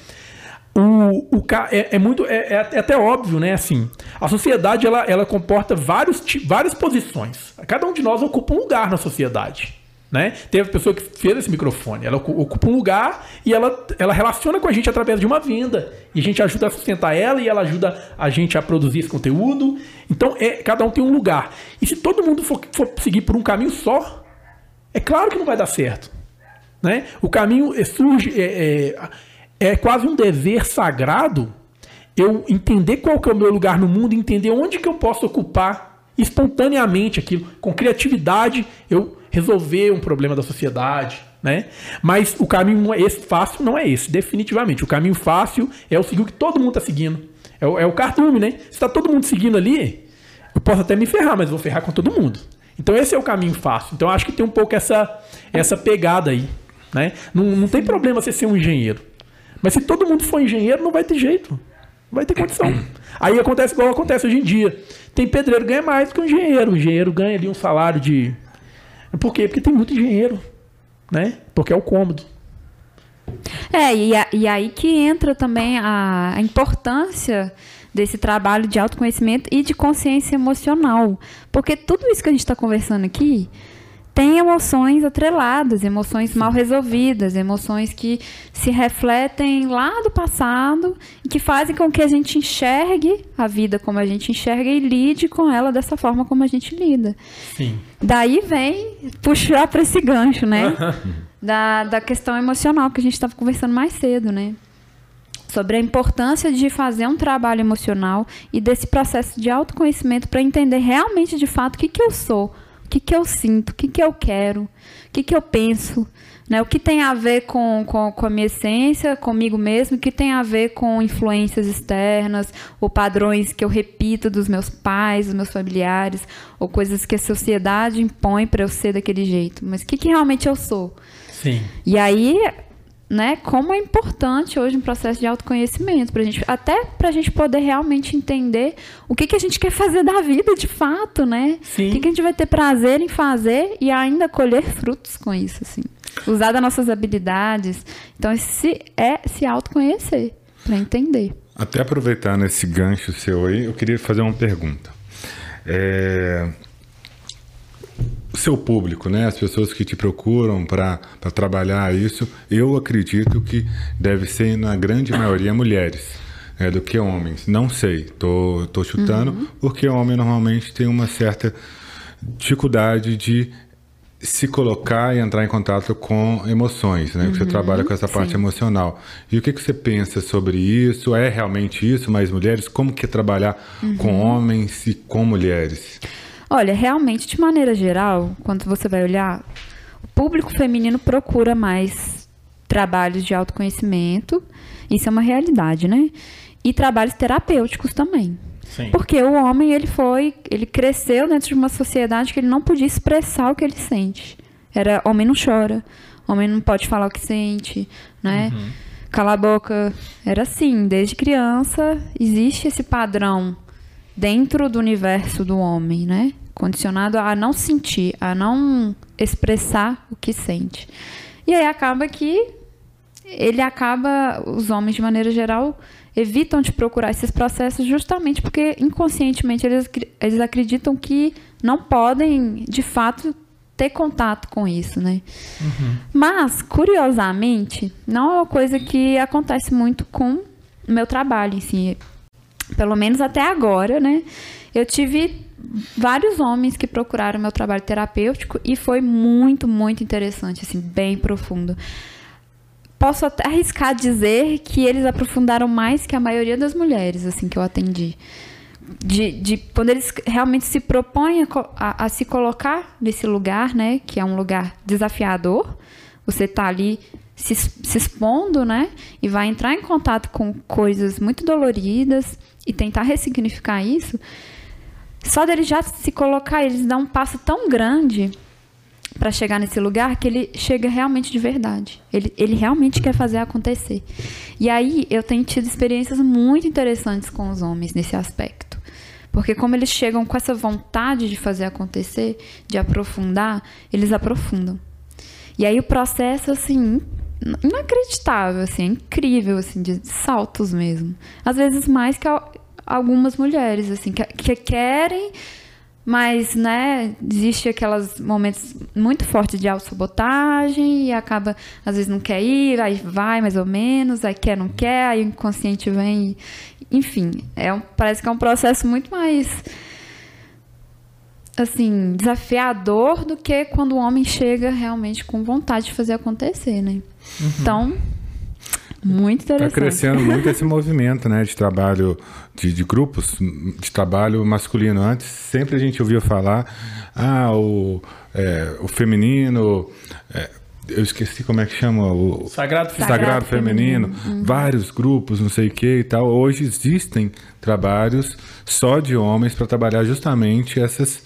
O, o, é, é muito é, é, até óbvio, né? Assim, a sociedade ela, ela comporta vários, várias posições. Cada um de nós ocupa um lugar na sociedade. Né? Teve a pessoa que fez esse microfone, ela ocupa um lugar e ela, ela relaciona com a gente através de uma venda. E a gente ajuda a sustentar ela e ela ajuda a gente a produzir esse conteúdo. Então, é, cada um tem um lugar. E se todo mundo for, for seguir por um caminho só, é claro que não vai dar certo. Né? O caminho é, surge, é, é, é quase um dever sagrado eu entender qual que é o meu lugar no mundo, entender onde que eu posso ocupar espontaneamente aquilo, com criatividade, eu resolver um problema da sociedade, né? Mas o caminho é esse, fácil não é esse, definitivamente. O caminho fácil é o seguir o que todo mundo está seguindo. É o, é o né? Se está todo mundo seguindo ali, eu posso até me ferrar, mas vou ferrar com todo mundo. Então esse é o caminho fácil. Então acho que tem um pouco essa, essa pegada aí. Né? Não, não tem problema você ser um engenheiro. Mas se todo mundo for engenheiro, não vai ter jeito. Não vai ter condição. Aí acontece igual acontece hoje em dia. Tem pedreiro que ganha mais do que um engenheiro. O engenheiro ganha ali um salário de. Por quê? Porque tem muito engenheiro. Né? Porque é o cômodo. É, e, a, e aí que entra também a, a importância desse trabalho de autoconhecimento e de consciência emocional. Porque tudo isso que a gente está conversando aqui tem emoções atreladas, emoções mal resolvidas, emoções que se refletem lá do passado e que fazem com que a gente enxergue a vida como a gente enxerga e lide com ela dessa forma como a gente lida. Sim. Daí vem puxar para esse gancho, né? da, da questão emocional que a gente estava conversando mais cedo, né? Sobre a importância de fazer um trabalho emocional e desse processo de autoconhecimento para entender realmente de fato o que, que eu sou o que, que eu sinto, o que, que eu quero, o que, que eu penso, né? o que tem a ver com, com, com a minha essência, comigo mesmo, o que tem a ver com influências externas, ou padrões que eu repito dos meus pais, dos meus familiares, ou coisas que a sociedade impõe para eu ser daquele jeito. Mas o que, que realmente eu sou? Sim. E aí né, como é importante hoje um processo de autoconhecimento, pra gente, até para a gente poder realmente entender o que, que a gente quer fazer da vida de fato, né? Sim. O que, que a gente vai ter prazer em fazer e ainda colher frutos com isso, assim. Usar das nossas habilidades. Então, esse é se autoconhecer, para entender. Até aproveitar nesse gancho seu aí, eu queria fazer uma pergunta. É, o seu público, né? As pessoas que te procuram para trabalhar isso, eu acredito que deve ser na grande maioria mulheres. Né, do que homens. Não sei, tô, tô chutando, uhum. porque o homem normalmente tem uma certa dificuldade de se colocar e entrar em contato com emoções, né? Uhum, você trabalha com essa parte sim. emocional. E o que, que você pensa sobre isso? É realmente isso, mais mulheres? Como que é trabalhar uhum. com homens e com mulheres? Olha, realmente, de maneira geral, quando você vai olhar, o público feminino procura mais trabalhos de autoconhecimento, isso é uma realidade, né? E trabalhos terapêuticos também. Sim. Porque o homem, ele foi, ele cresceu dentro de uma sociedade que ele não podia expressar o que ele sente. Era homem não chora, homem não pode falar o que sente, né? Uhum. Cala a boca. Era assim, desde criança existe esse padrão dentro do universo do homem, né? condicionado a não sentir, a não expressar o que sente. E aí acaba que ele acaba, os homens de maneira geral, evitam de procurar esses processos justamente porque inconscientemente eles, eles acreditam que não podem, de fato, ter contato com isso, né? Uhum. Mas, curiosamente, não é uma coisa que acontece muito com o meu trabalho em si. Pelo menos até agora, né? Eu tive vários homens que procuraram meu trabalho terapêutico e foi muito, muito interessante, assim, bem profundo. Posso até arriscar dizer que eles aprofundaram mais que a maioria das mulheres, assim, que eu atendi. De, de quando eles realmente se propõem a, a, se colocar nesse lugar, né, que é um lugar desafiador, você tá ali se, se expondo, né, e vai entrar em contato com coisas muito doloridas e tentar ressignificar isso só dele já se colocar, eles dão um passo tão grande para chegar nesse lugar que ele chega realmente de verdade. Ele, ele realmente quer fazer acontecer. E aí eu tenho tido experiências muito interessantes com os homens nesse aspecto. Porque como eles chegam com essa vontade de fazer acontecer, de aprofundar, eles aprofundam. E aí o processo, assim, inacreditável, assim, é incrível, assim, de saltos mesmo. Às vezes mais que algumas mulheres, assim, que, que querem, mas, né, existe aqueles momentos muito fortes de autossabotagem e acaba, às vezes não quer ir, aí vai mais ou menos, aí quer, não quer, aí o inconsciente vem, enfim, é um, parece que é um processo muito mais assim, desafiador do que quando o homem chega realmente com vontade de fazer acontecer, né? Uhum. Então, muito tá interessante. Está crescendo muito esse movimento né, de trabalho, de, de, grupos de trabalho masculino. Antes, sempre a gente ouvia falar, ah, o, é, o feminino. É, eu esqueci como é que chama o Sagrado, Sagrado, Sagrado Feminino, feminino. Uhum. vários grupos, não sei o que e tal. Hoje existem trabalhos só de homens para trabalhar justamente essas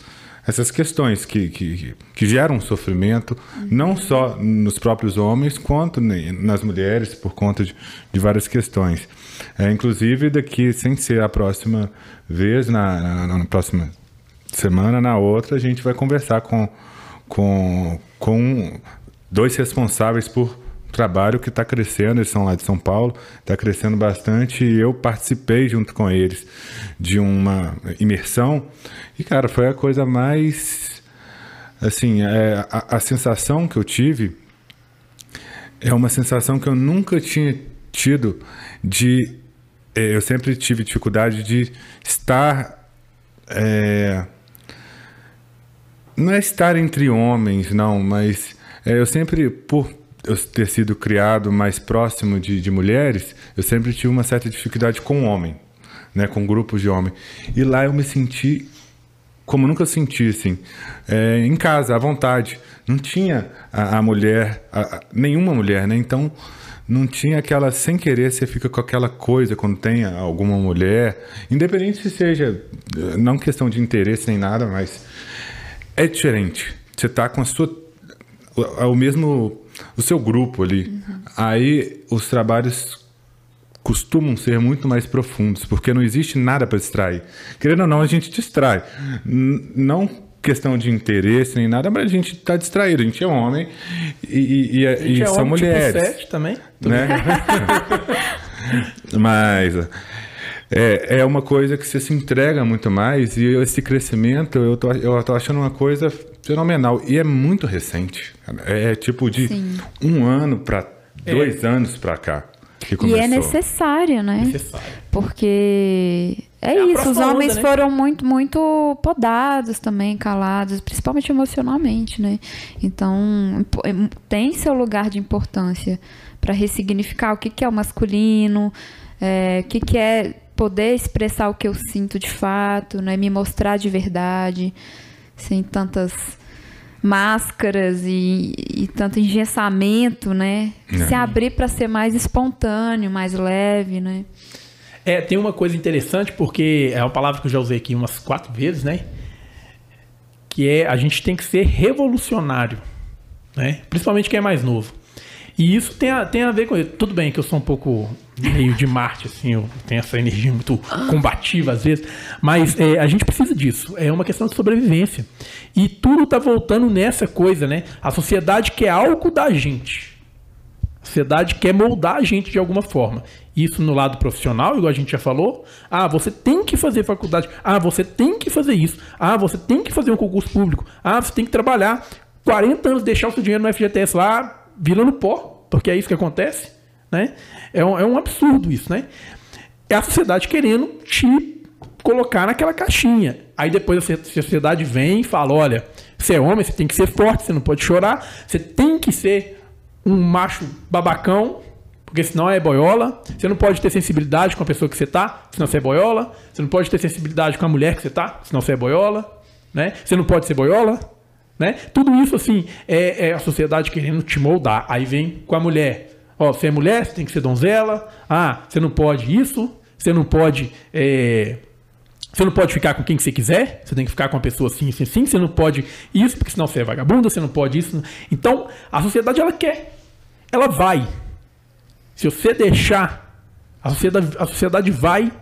essas questões que, que, que geram sofrimento, não só nos próprios homens, quanto nas mulheres, por conta de, de várias questões. É, inclusive, daqui, sem ser a próxima vez, na, na, na, próxima semana, na outra, a gente vai conversar com, com, com dois responsáveis por trabalho que está crescendo, eles são lá de São Paulo, está crescendo bastante e eu participei junto com eles de uma imersão e, cara, foi a coisa mais. Assim, é, a, a sensação que eu tive é uma sensação que eu nunca tinha tido de. É, eu sempre tive dificuldade de estar. É, não é estar entre homens, não, mas é, eu sempre, por eu ter sido criado mais próximo de, de mulheres, eu sempre tive uma certa dificuldade com homem, né, com grupos de homem. E lá eu me senti como nunca senti, assim, é, em casa, à vontade. Não tinha a, a mulher, a, a, nenhuma mulher, né? Então, não tinha aquela, sem querer, você fica com aquela coisa quando tem alguma mulher, independente se seja, não questão de interesse nem nada, mas é diferente. Você está com a sua, o, mesmo, o seu grupo ali. Uhum. Aí, os trabalhos costumam ser muito mais profundos, porque não existe nada para distrair. Querendo ou não, a gente distrai. Não questão de interesse nem nada, mas a gente está distraído. A gente é homem e, e, e, e é são mulheres. Tipo sete também. Né? mas é, é uma coisa que você se entrega muito mais e esse crescimento eu tô, eu tô achando uma coisa fenomenal. E é muito recente. É, é tipo de Sim. um ano para dois é. anos para cá e é necessário, né? Necessário. Porque é, é isso, os homens onda, né? foram muito, muito podados também, calados, principalmente emocionalmente, né? Então, é, tem seu lugar de importância para ressignificar o que, que é o masculino, é, o que, que é poder expressar o que eu sinto de fato, né? Me mostrar de verdade, sem tantas máscaras e, e tanto engessamento, né? É. Se abrir para ser mais espontâneo, mais leve, né? É, tem uma coisa interessante, porque é uma palavra que eu já usei aqui umas quatro vezes, né? Que é a gente tem que ser revolucionário, né? Principalmente quem é mais novo. E isso tem a, tem a ver com isso. Tudo bem que eu sou um pouco meio de Marte, assim, eu tenho essa energia muito combativa às vezes, mas é, a gente precisa disso. É uma questão de sobrevivência. E tudo está voltando nessa coisa, né? A sociedade quer algo da gente. A sociedade quer moldar a gente de alguma forma. Isso no lado profissional, igual a gente já falou. Ah, você tem que fazer faculdade. Ah, você tem que fazer isso. Ah, você tem que fazer um concurso público. Ah, você tem que trabalhar 40 anos, deixar o seu dinheiro no FGTS lá, virando pó, porque é isso que acontece. Né? É, um, é um absurdo isso, né? É a sociedade querendo te colocar naquela caixinha. Aí depois a sociedade vem e fala: olha, você é homem, você tem que ser forte, você não pode chorar, você tem que ser um macho babacão, porque senão é boiola. Você não pode ter sensibilidade com a pessoa que você tá, senão você é boiola. Você não pode ter sensibilidade com a mulher que você tá, senão você é boiola. Né? Você não pode ser boiola. Né? Tudo isso, assim, é, é a sociedade querendo te moldar. Aí vem com a mulher. Ó, você é mulher, você tem que ser donzela. Ah, você não pode isso. Você não pode. É, você não pode ficar com quem você quiser. Você tem que ficar com uma pessoa assim, assim, assim. Você não pode isso, porque senão você é vagabunda. Você não pode isso. Então, a sociedade, ela quer. Ela vai. Se você deixar, a sociedade, a sociedade vai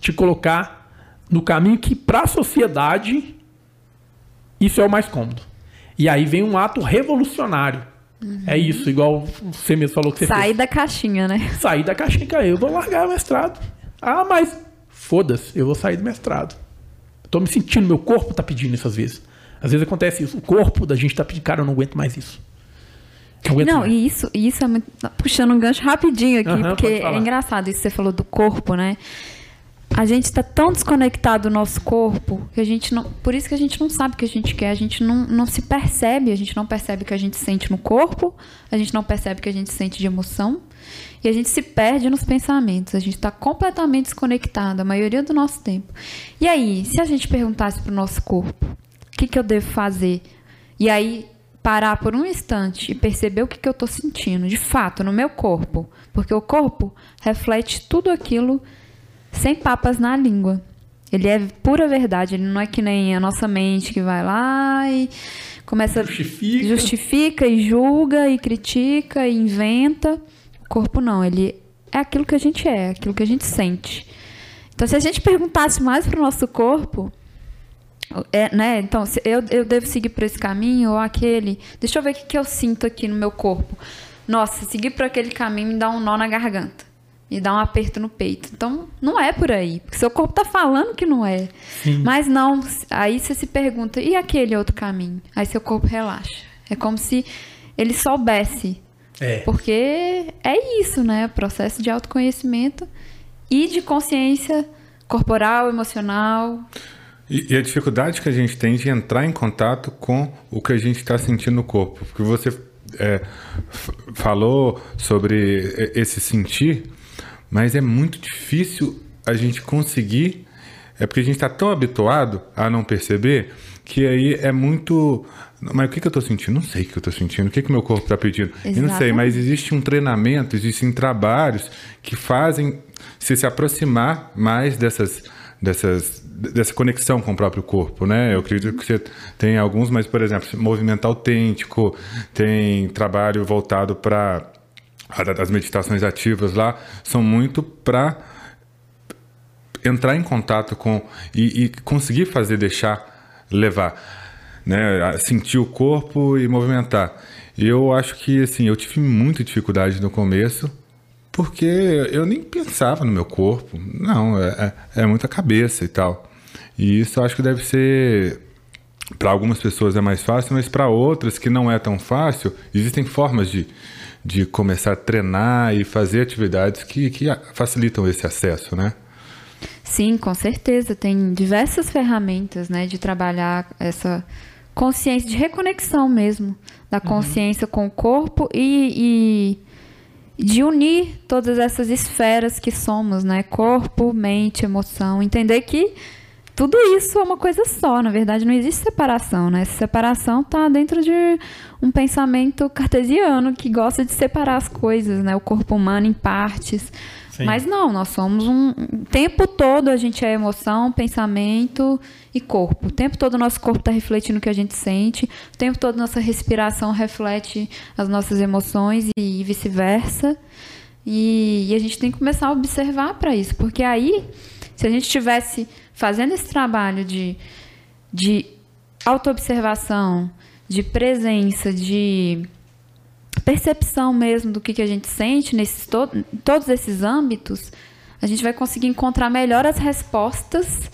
te colocar no caminho que, para a sociedade, isso é o mais cômodo. E aí vem um ato revolucionário Uhum. É isso, igual você mesmo falou que você Sair da caixinha, né? Sair da caixinha, cara, eu vou largar o mestrado. Ah, mas foda-se, eu vou sair do mestrado. tô me sentindo, meu corpo tá pedindo isso às vezes. Às vezes acontece isso, o corpo da gente tá pedindo, cara, eu não aguento mais isso. Não, não mais. e isso, isso é muito. Puxando um gancho rapidinho aqui, uhum, porque é engraçado isso que você falou do corpo, né? A gente está tão desconectado do nosso corpo que a gente não. Por isso que a gente não sabe o que a gente quer, a gente não, não se percebe, a gente não percebe o que a gente sente no corpo, a gente não percebe o que a gente sente de emoção. E a gente se perde nos pensamentos, a gente está completamente desconectado a maioria do nosso tempo. E aí, se a gente perguntasse para o nosso corpo, o que, que eu devo fazer? E aí, parar por um instante e perceber o que, que eu estou sentindo, de fato, no meu corpo. Porque o corpo reflete tudo aquilo sem papas na língua. Ele é pura verdade, ele não é que nem a nossa mente que vai lá e começa justifica, justifica e julga e critica e inventa. O corpo não, ele é aquilo que a gente é, aquilo que a gente sente. Então, se a gente perguntasse mais para o nosso corpo, é, né? Então, eu, eu devo seguir por esse caminho ou aquele. Deixa eu ver o que, que eu sinto aqui no meu corpo. nossa, seguir por aquele caminho me dá um nó na garganta. Me dá um aperto no peito. Então, não é por aí. Porque seu corpo tá falando que não é. Sim. Mas não. Aí você se pergunta, e aquele outro caminho? Aí seu corpo relaxa. É como se ele soubesse. É. Porque é isso, né? Processo de autoconhecimento e de consciência corporal, emocional. E, e a dificuldade que a gente tem de entrar em contato com o que a gente está sentindo no corpo. Porque você é, falou sobre e- esse sentir, mas é muito difícil a gente conseguir. É porque a gente está tão habituado a não perceber que aí é muito. Mas o que, que eu estou sentindo? Não sei o que eu estou sentindo. O que, que meu corpo está pedindo? Eu não sei, mas existe um treinamento, existem trabalhos que fazem você se aproximar mais dessas, dessas, dessa conexão com o próprio corpo, né? Eu acredito que você tem alguns, mas, por exemplo, movimento autêntico, tem trabalho voltado para as meditações ativas lá, são muito para entrar em contato com e, e conseguir fazer deixar levar, né? Sentir o corpo e movimentar. Eu acho que assim, eu tive muita dificuldade no começo, porque eu nem pensava no meu corpo. Não, é, é, é muita cabeça e tal. E isso eu acho que deve ser para algumas pessoas é mais fácil, mas para outras que não é tão fácil, existem formas de, de começar a treinar e fazer atividades que, que facilitam esse acesso, né? Sim, com certeza. Tem diversas ferramentas, né, de trabalhar essa consciência, de reconexão mesmo, da consciência com o corpo e, e de unir todas essas esferas que somos, né? Corpo, mente, emoção. Entender que tudo isso é uma coisa só, na verdade não existe separação, né? Essa separação está dentro de um pensamento cartesiano que gosta de separar as coisas, né? O corpo humano em partes. Sim. Mas não, nós somos um. O tempo todo a gente é emoção, pensamento e corpo. O tempo todo o nosso corpo está refletindo o que a gente sente. O tempo todo nossa respiração reflete as nossas emoções e vice-versa. E, e a gente tem que começar a observar para isso. Porque aí, se a gente estivesse fazendo esse trabalho de, de autoobservação, de presença, de percepção mesmo do que, que a gente sente nesses to todos esses âmbitos, a gente vai conseguir encontrar melhor as respostas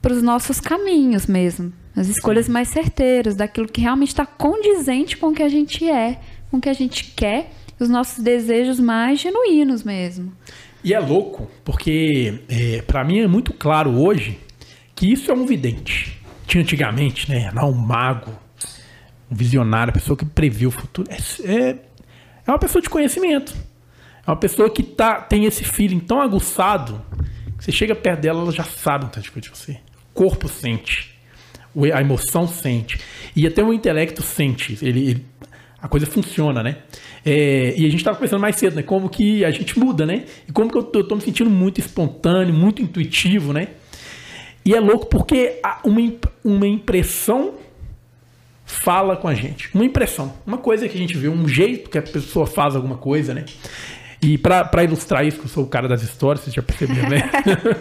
para os nossos caminhos mesmo. As escolhas mais certeiras, daquilo que realmente está condizente com o que a gente é, com o que a gente quer, os nossos desejos mais genuínos mesmo. E é louco, porque é, para mim é muito claro hoje que isso é um vidente. Tinha antigamente, né? Um mago, um visionário, a pessoa que previu o futuro. É, é, é uma pessoa de conhecimento. É uma pessoa que tá, tem esse feeling tão aguçado que você chega perto dela, ela já sabe um tanto de coisa de você. O corpo sente. A emoção sente. E até o intelecto sente. Ele, ele- a coisa funciona, né? É, e a gente estava conversando mais cedo, né? Como que a gente muda, né? E como que eu tô me sentindo muito espontâneo, muito intuitivo, né? E é louco porque uma, uma impressão fala com a gente. Uma impressão. Uma coisa que a gente vê, um jeito que a pessoa faz alguma coisa, né? E pra ilustrar isso, que eu sou o cara das histórias, vocês já perceberam, né?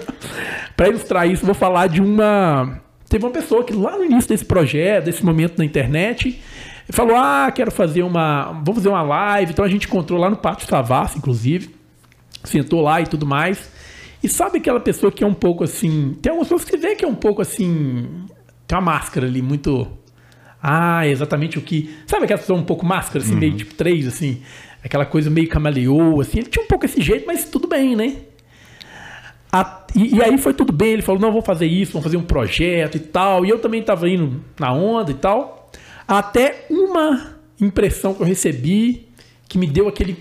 pra ilustrar isso, vou falar de uma. Teve uma pessoa que lá no início desse projeto, desse momento na internet, falou: Ah, quero fazer uma. Vou fazer uma live. Então a gente encontrou lá no Pátio Savassi, inclusive. Sentou lá e tudo mais. E sabe aquela pessoa que é um pouco assim. Tem algumas pessoas que vê que é um pouco assim. Tem uma máscara ali, muito. Ah, exatamente o que. Sabe aquela pessoa um pouco máscara, assim, meio tipo três, assim? Aquela coisa meio camaleou, assim. Ele tinha um pouco esse jeito, mas tudo bem, né? A- e, e aí foi tudo bem, ele falou, não, vamos fazer isso, vamos fazer um projeto e tal. E eu também tava indo na onda e tal. Até uma impressão que eu recebi que me deu aquele,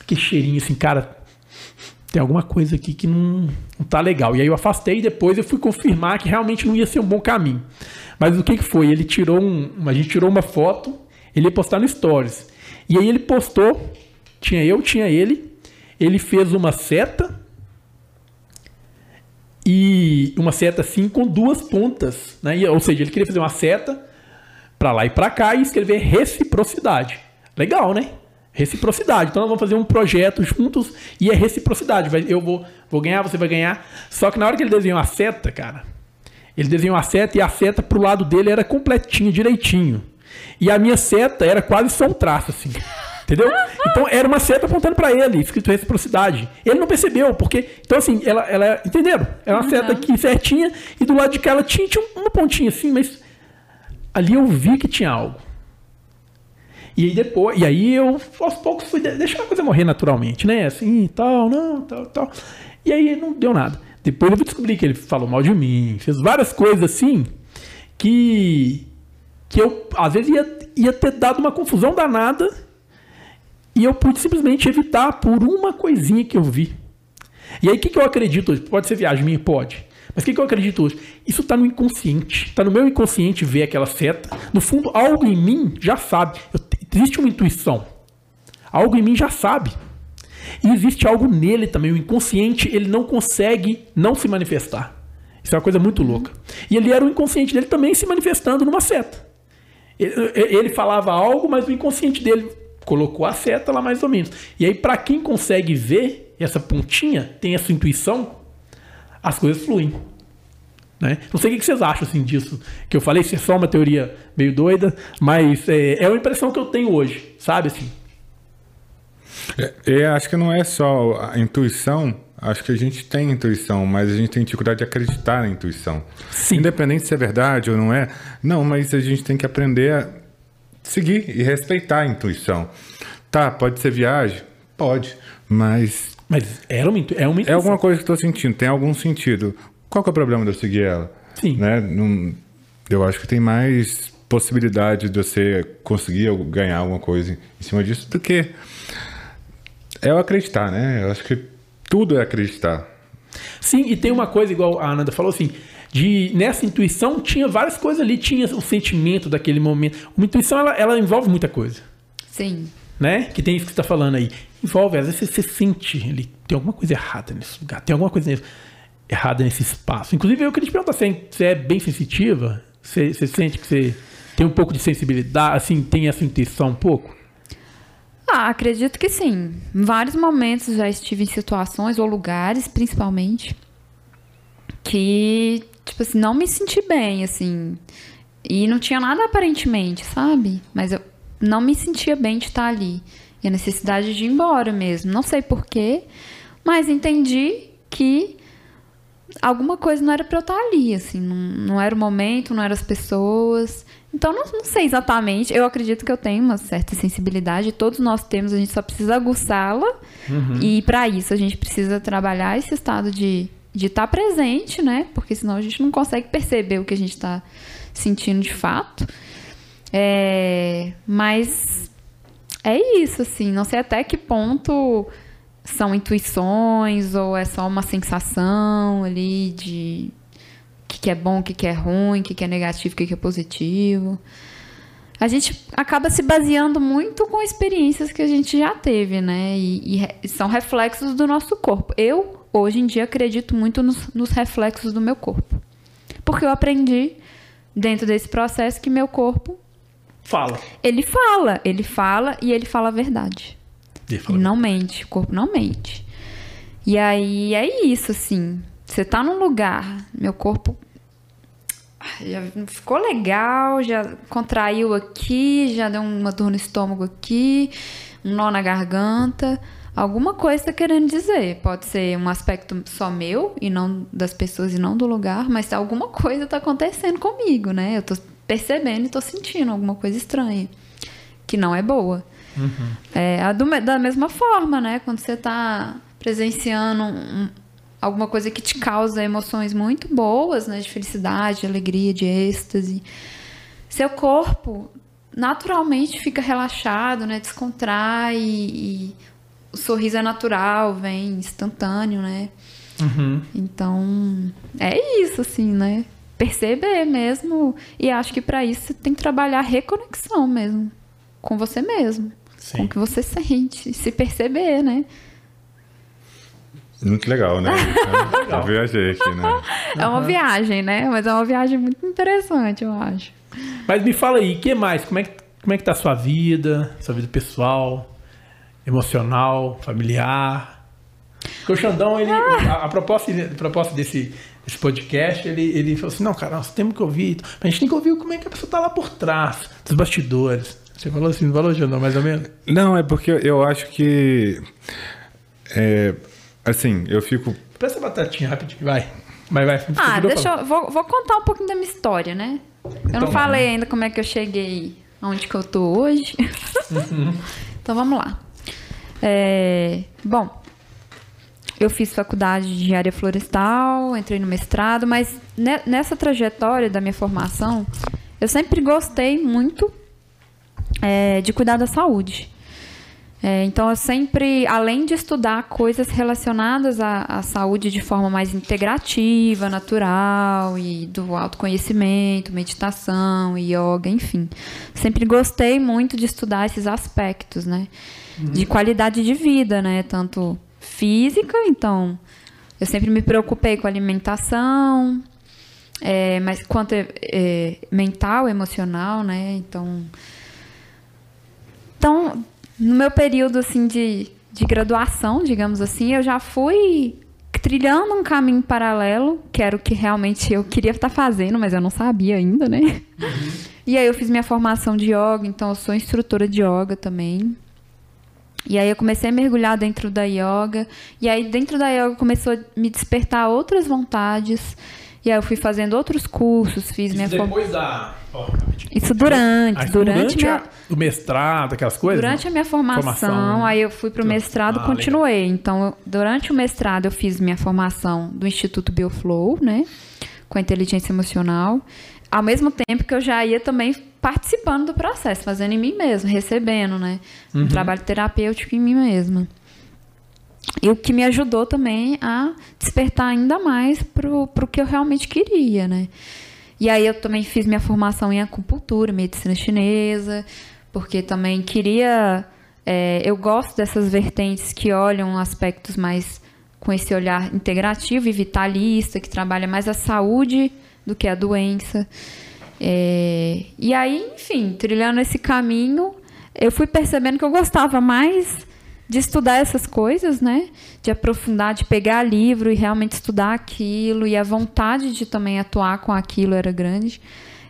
aquele cheirinho assim, cara, tem alguma coisa aqui que não, não tá legal. E aí eu afastei e depois eu fui confirmar que realmente não ia ser um bom caminho. Mas o que, que foi? Ele tirou um. A gente tirou uma foto, ele ia postar no Stories. E aí ele postou, tinha eu, tinha ele, ele fez uma seta e uma seta assim com duas pontas, né? Ou seja, ele queria fazer uma seta para lá e para cá e escrever reciprocidade. Legal, né? Reciprocidade. Então nós vamos fazer um projeto juntos e é reciprocidade. Eu vou, vou ganhar, você vai ganhar. Só que na hora que ele desenhou a seta, cara, ele desenhou a seta e a seta pro lado dele era completinho, direitinho. E a minha seta era quase só um traço, assim. Entendeu? Então era uma seta apontando pra ele, escrito reciprocidade. Ele não percebeu, porque. Então, assim, ela. ela entenderam? Era uma seta aqui certinha, e do lado de cá ela tinha, tinha uma pontinha assim, mas. Ali eu vi que tinha algo. E aí depois, e aí eu aos poucos fui de- deixar a coisa morrer naturalmente, né? Assim, tal, não, tal, tal. E aí não deu nada. Depois eu descobri que ele falou mal de mim, fez várias coisas assim que que eu às vezes ia, ia ter dado uma confusão danada e eu pude simplesmente evitar por uma coisinha que eu vi. E aí o que, que eu acredito? Pode ser viagem minha? Pode. Mas o que, que eu acredito hoje? Isso está no inconsciente. Está no meu inconsciente ver aquela seta. No fundo, algo em mim já sabe. Eu- existe uma intuição. Algo em mim já sabe. E existe algo nele também. O inconsciente, ele não consegue não se manifestar. Isso é uma coisa muito louca. E ele era o inconsciente dele também se manifestando numa seta. Ele, ele falava algo, mas o inconsciente dele colocou a seta lá mais ou menos. E aí, para quem consegue ver essa pontinha, tem essa intuição, as coisas fluem. Né? Não sei o que vocês acham assim, disso que eu falei, se é só uma teoria meio doida, mas é, é uma impressão que eu tenho hoje, sabe assim? É, eu acho que não é só a intuição. Acho que a gente tem intuição, mas a gente tem dificuldade de acreditar na intuição. Sim. Independente se é verdade ou não é. Não, mas a gente tem que aprender a seguir e respeitar a intuição. Tá, pode ser viagem? Pode. Mas Mas era uma, é uma é intuição. alguma coisa que eu estou sentindo, tem algum sentido. Qual que é o problema de eu seguir ela? Sim. Né? Não- eu acho que tem mais possibilidade de você conseguir ganhar alguma coisa em cima disso do que é eu acreditar, né? Eu acho que tudo é acreditar. Sim, e tem uma coisa, igual a Ananda falou assim, de nessa intuição tinha várias coisas ali, tinha o sentimento daquele momento. Uma intuição, ela, ela envolve muita coisa, Sim. Né? Que tem isso que você está falando aí. Envolve, às vezes você, você sente ali, tem alguma coisa errada nesse lugar, tem alguma coisa errada nesse espaço. Inclusive, eu queria te perguntar, você é, é bem sensitiva? Você, você sente que você tem um pouco de sensibilidade, assim, tem essa intuição um pouco? Ah, acredito que sim. Em vários momentos já estive em situações ou lugares, principalmente, que, tipo assim, não me senti bem, assim. E não tinha nada aparentemente, sabe? Mas eu não me sentia bem de estar ali. E a necessidade de ir embora mesmo. Não sei porquê, mas entendi que alguma coisa não era pra eu estar ali, assim. Não, não era o momento, não eram as pessoas. Então, não, não sei exatamente. Eu acredito que eu tenho uma certa sensibilidade. Todos nós temos, a gente só precisa aguçá-la. E para isso, a gente precisa trabalhar esse estado de de estar presente, né? Porque senão a gente não consegue perceber o que a gente está sentindo de fato. É, mas é isso, assim. Não sei até que ponto são intuições ou é só uma sensação ali de o que, que é bom, o que, que é ruim, o que, que é negativo, o que, que é positivo. A gente acaba se baseando muito com experiências que a gente já teve, né? E, e são reflexos do nosso corpo. Eu, hoje em dia, acredito muito nos, nos reflexos do meu corpo. Porque eu aprendi, dentro desse processo, que meu corpo, Fala. ele fala, ele fala e ele fala a verdade. Ele E fala. não mente, o corpo não mente. E aí é isso, assim. Você tá num lugar, meu corpo ah, já ficou legal, já contraiu aqui, já deu uma dor no estômago aqui, um nó na garganta. Alguma coisa tá querendo dizer. Pode ser um aspecto só meu e não das pessoas e não do lugar, mas alguma coisa tá acontecendo comigo, né? Eu tô percebendo e tô sentindo alguma coisa estranha, que não é boa. É, a do da mesma forma, né? Quando você tá presenciando um- alguma coisa que te causa emoções muito boas, né? De felicidade, de alegria, de êxtase. Seu corpo naturalmente fica relaxado, né? Descontrai e, o sorriso é natural, vem instantâneo, né? Uhum. Então, é isso, assim, né? Perceber mesmo. E acho que para isso você tem que trabalhar a reconexão mesmo. Com você mesmo. Sim. Com o que você sente. Se perceber, né? Muito legal, né? Eu, eu viajei aqui, né? É uma viagem, né? Mas é uma viagem muito interessante, eu acho. Mas me fala aí, o que mais? Como é, que, como é que tá a sua vida? Sua vida pessoal, emocional, familiar? Porque o Xandão, ele, a, a proposta, a proposta desse, desse podcast, ele, ele falou assim, não, cara, nós temos que ouvir. A gente tem que ouvir como é que a pessoa tá lá por trás, dos bastidores. Você falou assim, não falou, Jandão, mais ou menos? Não, é porque eu acho que. É, assim, eu fico. Presta a batatinha rapidinho, vai. Vai, vai. Ah, deixa eu. Vou, vou contar um pouquinho da minha história, né? Eu Então, não falei ainda como é que eu cheguei aonde que eu tô hoje. Uhum. então vamos lá. É, bom, eu fiz faculdade de engenharia florestal, entrei no mestrado, mas ne- nessa trajetória da minha formação, eu sempre gostei muito é, de cuidar da saúde. É, então, eu sempre, além de estudar coisas relacionadas à, à saúde de forma mais integrativa, natural e do autoconhecimento, meditação, yoga, enfim, sempre gostei muito de estudar esses aspectos, né? De qualidade de vida, né? Tanto física, então, eu sempre me preocupei com alimentação, é, mas quanto é, é, mental, emocional, né? Então, então, no meu período assim de, de graduação, digamos assim, eu já fui trilhando um caminho paralelo, que era o que realmente eu queria estar fazendo, mas eu não sabia ainda, né? E aí eu fiz minha formação de yoga, então eu sou instrutora de yoga também. E aí eu comecei a mergulhar dentro da yoga, e aí dentro da yoga começou a me despertar outras vontades. E aí eu fui fazendo outros cursos, fiz minha formação. depois da... Rapidinho. Isso durante, Ah, durante, minha, a- o mestrado, aquelas coisas? Durante a minha formação, Formação. aí eu fui para o mestrado Ah, continuei. Então, eu- durante o mestrado, eu fiz minha formação do Instituto Bioflow, né? Com a inteligência emocional. Ao mesmo tempo que eu já ia também participando do processo, fazendo em mim mesma, recebendo, né? Um trabalho terapêutico em mim mesma. E o que me ajudou também a despertar ainda mais pro, pro que eu realmente queria, né? E aí eu também fiz minha formação em acupuntura, medicina chinesa, porque também queria. é, eu gosto dessas vertentes que olham aspectos mais com esse olhar integrativo e vitalista, que trabalha mais a saúde do que a doença. É, e aí, enfim, trilhando esse caminho, eu fui percebendo que eu gostava mais de estudar essas coisas, né? De aprofundar, de pegar livro e realmente estudar aquilo, e a vontade de também atuar com aquilo era grande.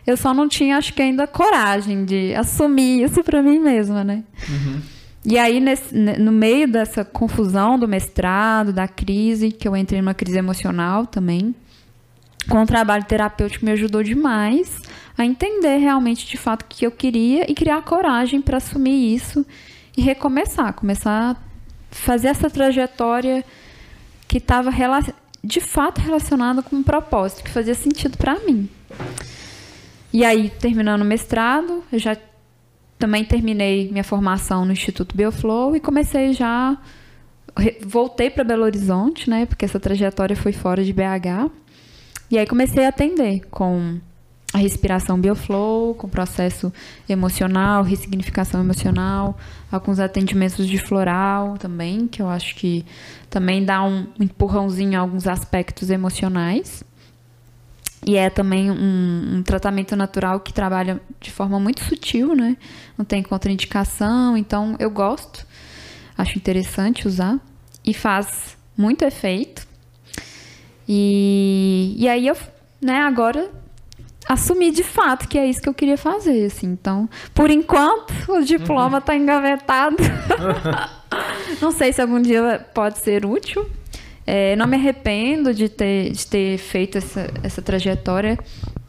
Eu só não tinha, acho que ainda, coragem de assumir isso para mim mesma, né? E aí, nesse- ne- no meio dessa confusão do mestrado, da crise, que eu entrei numa crise emocional também, com o trabalho terapêutico me ajudou demais a entender realmente de fato o que eu queria e criar coragem para assumir isso e recomeçar, começar a fazer essa trajetória que estava de fato relacionada com um propósito que fazia sentido para mim. E aí, terminando o mestrado, eu já também terminei minha formação no Instituto Bioflow e comecei já voltei para Belo Horizonte, né? Porque essa trajetória foi fora de BH. E aí comecei a atender com a respiração Bioflow, com processo emocional, ressignificação emocional, alguns atendimentos de floral também, que eu acho que também dá um empurrãozinho em alguns aspectos emocionais. E é também um, um tratamento natural que trabalha de forma muito sutil, né? Não tem contraindicação, então eu gosto, acho interessante usar e faz muito efeito. E, e aí eu, né, agora assumi de fato que é isso que eu queria fazer, assim. Então, por enquanto, o diploma está engavetado. Não sei se algum dia pode ser útil. É, não me arrependo de ter, de ter feito essa, essa trajetória.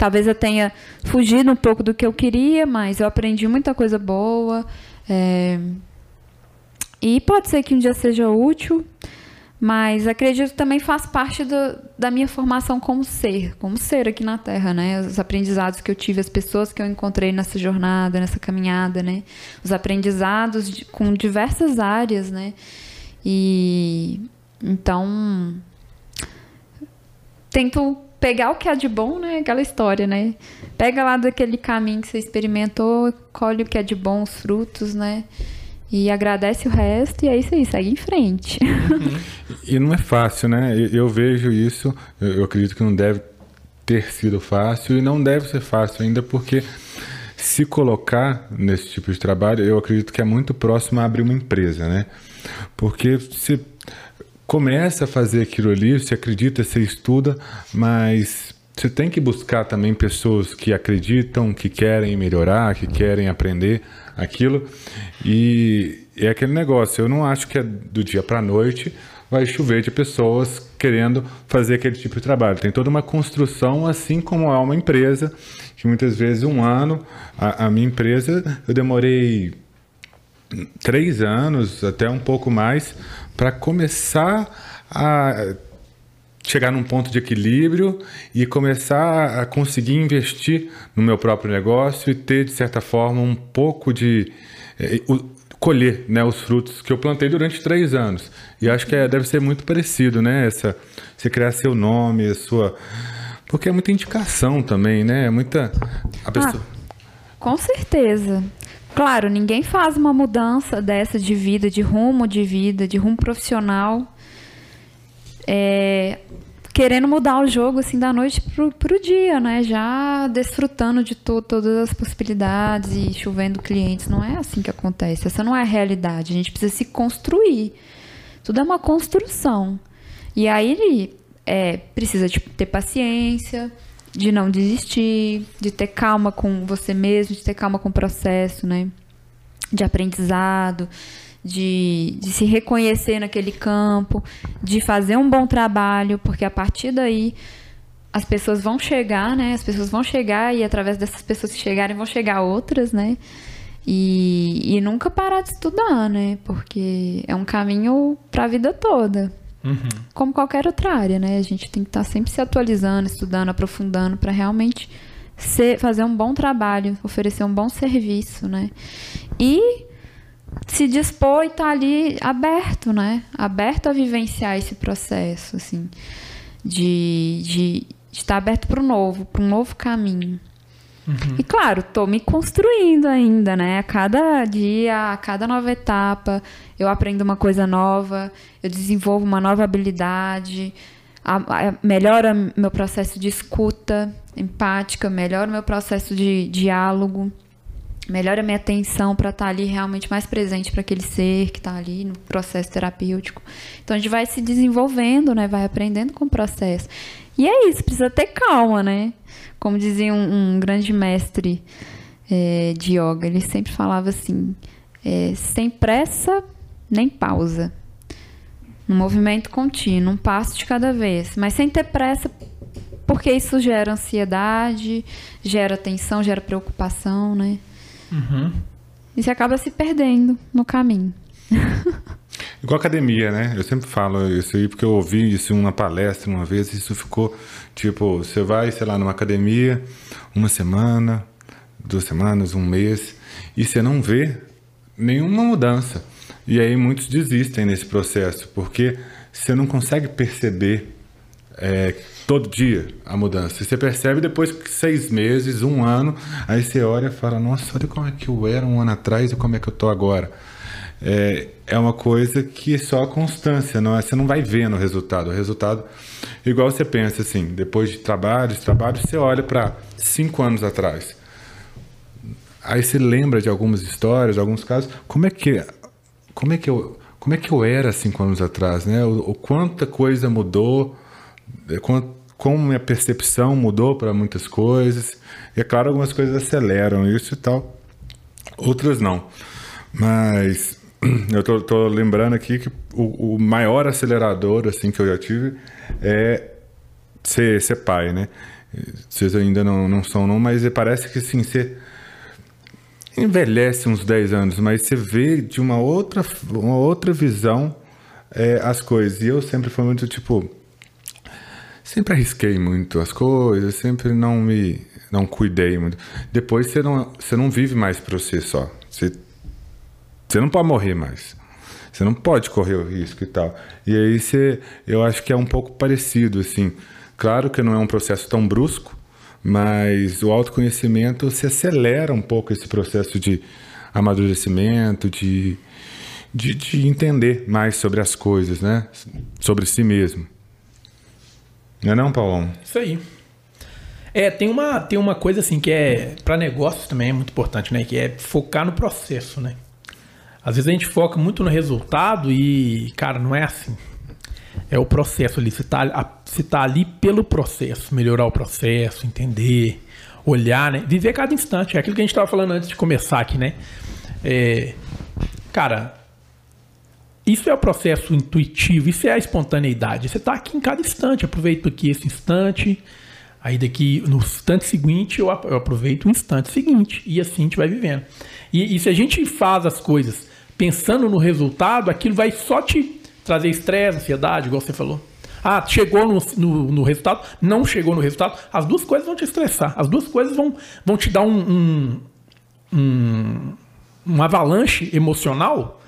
Talvez eu tenha fugido um pouco do que eu queria, mas eu aprendi muita coisa boa. É, e pode ser que um dia seja útil, mas acredito que também faz parte do, da minha formação como ser, como ser aqui na Terra, né? Os aprendizados que eu tive, as pessoas que eu encontrei nessa jornada, nessa caminhada, né? Os aprendizados de- com diversas áreas, né? E então tento pegar o que é de bom, né? Aquela história, né? Pega lá daquele caminho que você experimentou, colhe o que é de bom, os frutos, né? E agradece o resto e é isso aí, segue em frente. E não é fácil, né? Eu, vejo isso, eu, eu acredito que não deve ter sido fácil e não deve ser fácil ainda porque se colocar nesse tipo de trabalho, eu acredito que é muito próximo a abrir uma empresa, né? Porque você começa a fazer aquilo ali, você acredita, você estuda, mas você tem que buscar também pessoas que acreditam, que querem melhorar, que querem aprender. aquilo. E é aquele negócio, eu não acho que é do dia para a noite vai chover de pessoas querendo fazer aquele tipo de trabalho. Tem toda uma construção, assim como é uma empresa, que muitas vezes um ano, a, a minha empresa, eu demorei três anos, até um pouco mais, para começar a chegar num ponto de equilíbrio e começar a conseguir investir no meu próprio negócio e ter, de certa forma, um pouco de. Eh, colher né, os frutos que eu plantei durante três anos. E acho que é, deve ser muito parecido, né? Essa, você criar seu nome, a sua. Porque é muita indicação também, né? É muita. A pessoa... Ah, com certeza. Claro, ninguém faz uma mudança dessa de vida, de rumo de vida, de rumo profissional. É, querendo mudar o jogo assim da noite pro, pro dia, né? Já desfrutando de to todas as possibilidades e chovendo clientes. Não é assim que acontece. Essa não é a realidade. A gente precisa se construir. Tudo é uma construção. E aí é, precisa de ter paciência, de não desistir, de ter calma com você mesmo, de ter calma com o processo, né? De aprendizado, de, de se reconhecer naquele campo, de fazer um bom trabalho, porque a partir daí as pessoas vão chegar, né? As pessoas vão chegar e através dessas pessoas que chegarem vão chegar outras, né? E, e nunca parar de estudar, né? Porque é um caminho para a vida toda. Uhum. Como qualquer outra área, né? A gente tem que estar tá sempre se atualizando, estudando, aprofundando para realmente ser, fazer um bom trabalho, oferecer um bom serviço, né? E se dispor e estar tá ali aberto, né? Aberto a vivenciar esse processo, assim, de, de, de estar aberto para o novo, para um novo caminho. Uhum. E claro, estou me construindo ainda, né? A cada dia, a cada nova etapa, eu aprendo uma coisa nova, eu desenvolvo uma nova habilidade, a, a, melhora meu processo de escuta empática, melhora meu processo de diálogo melhora a minha atenção para estar tá ali realmente mais presente para aquele ser que está ali no processo terapêutico. Então a gente vai se desenvolvendo, né? Vai aprendendo com o processo. E é isso, precisa ter calma, né? Como dizia um, um grande mestre é, de yoga, ele sempre falava assim: é, sem pressa nem pausa. Um movimento contínuo, um passo de cada vez, mas sem ter pressa, porque isso gera ansiedade, gera tensão, gera preocupação, né? Uhum. E você acaba se perdendo no caminho. Igual academia, né? Eu sempre falo isso aí porque eu ouvi isso em uma palestra uma vez e isso ficou tipo, você vai, sei lá, numa academia uma semana, duas semanas, um mês e você não vê nenhuma mudança. E aí muitos desistem nesse processo porque você não consegue perceber é, todo dia a mudança. Você percebe depois que seis meses, um ano, aí você olha e fala: Nossa, olha como é que eu era um ano atrás e como é que eu tô agora. É, é uma coisa que é só a constância, não é? Você não vai vendo o resultado. O resultado, igual você pensa assim, depois de trabalhos, trabalhos, você olha para cinco anos atrás. Aí você lembra de algumas histórias, de alguns casos. Como é que, como é que eu, como é que eu era cinco anos atrás, né? O, o quanta coisa mudou como minha percepção mudou para muitas coisas. E é claro, algumas coisas aceleram isso e tal, outras não. Mas eu tô, tô lembrando aqui que o, o, maior acelerador assim que eu já tive é ser, ser pai, né? Vocês ainda não, não são, não, mas parece que assim, você envelhece uns 10 anos, mas você vê de uma outra, uma outra visão é, as coisas. E eu sempre fui muito tipo sempre arrisquei muito as coisas, sempre não me não cuidei muito. Depois você não, você não vive mais para você só. Você, você não pode morrer mais. Você não pode correr o risco e tal. E aí você, eu acho que é um pouco parecido assim. Claro que não é um processo tão brusco, mas o autoconhecimento se acelera um pouco esse processo de amadurecimento, de, de, de entender mais sobre as coisas, né? Sobre si mesmo. Não é não, Paulão? Isso aí. É, tem uma, tem uma coisa assim que é para negócios também é muito importante, né? Que é focar no processo, né? Às vezes a gente foca muito no resultado e, cara, não é assim. É o processo ali. Você tá, você tá ali pelo processo, melhorar o processo, entender, olhar, né? Viver cada instante. É aquilo que a gente estava falando antes de começar aqui, né? É, cara, isso é o processo intuitivo, isso é a espontaneidade. Você está aqui em cada instante, aproveito aqui esse instante, aí daqui no instante seguinte eu aproveito o instante seguinte, e assim a gente vai vivendo. E, e se a gente faz as coisas pensando no resultado, aquilo vai só te trazer estresse, ansiedade, igual você falou. Ah, chegou no, no, no, resultado, não chegou no resultado. As duas coisas vão te estressar. As duas coisas vão, vão te dar um, um, um, um avalanche emocional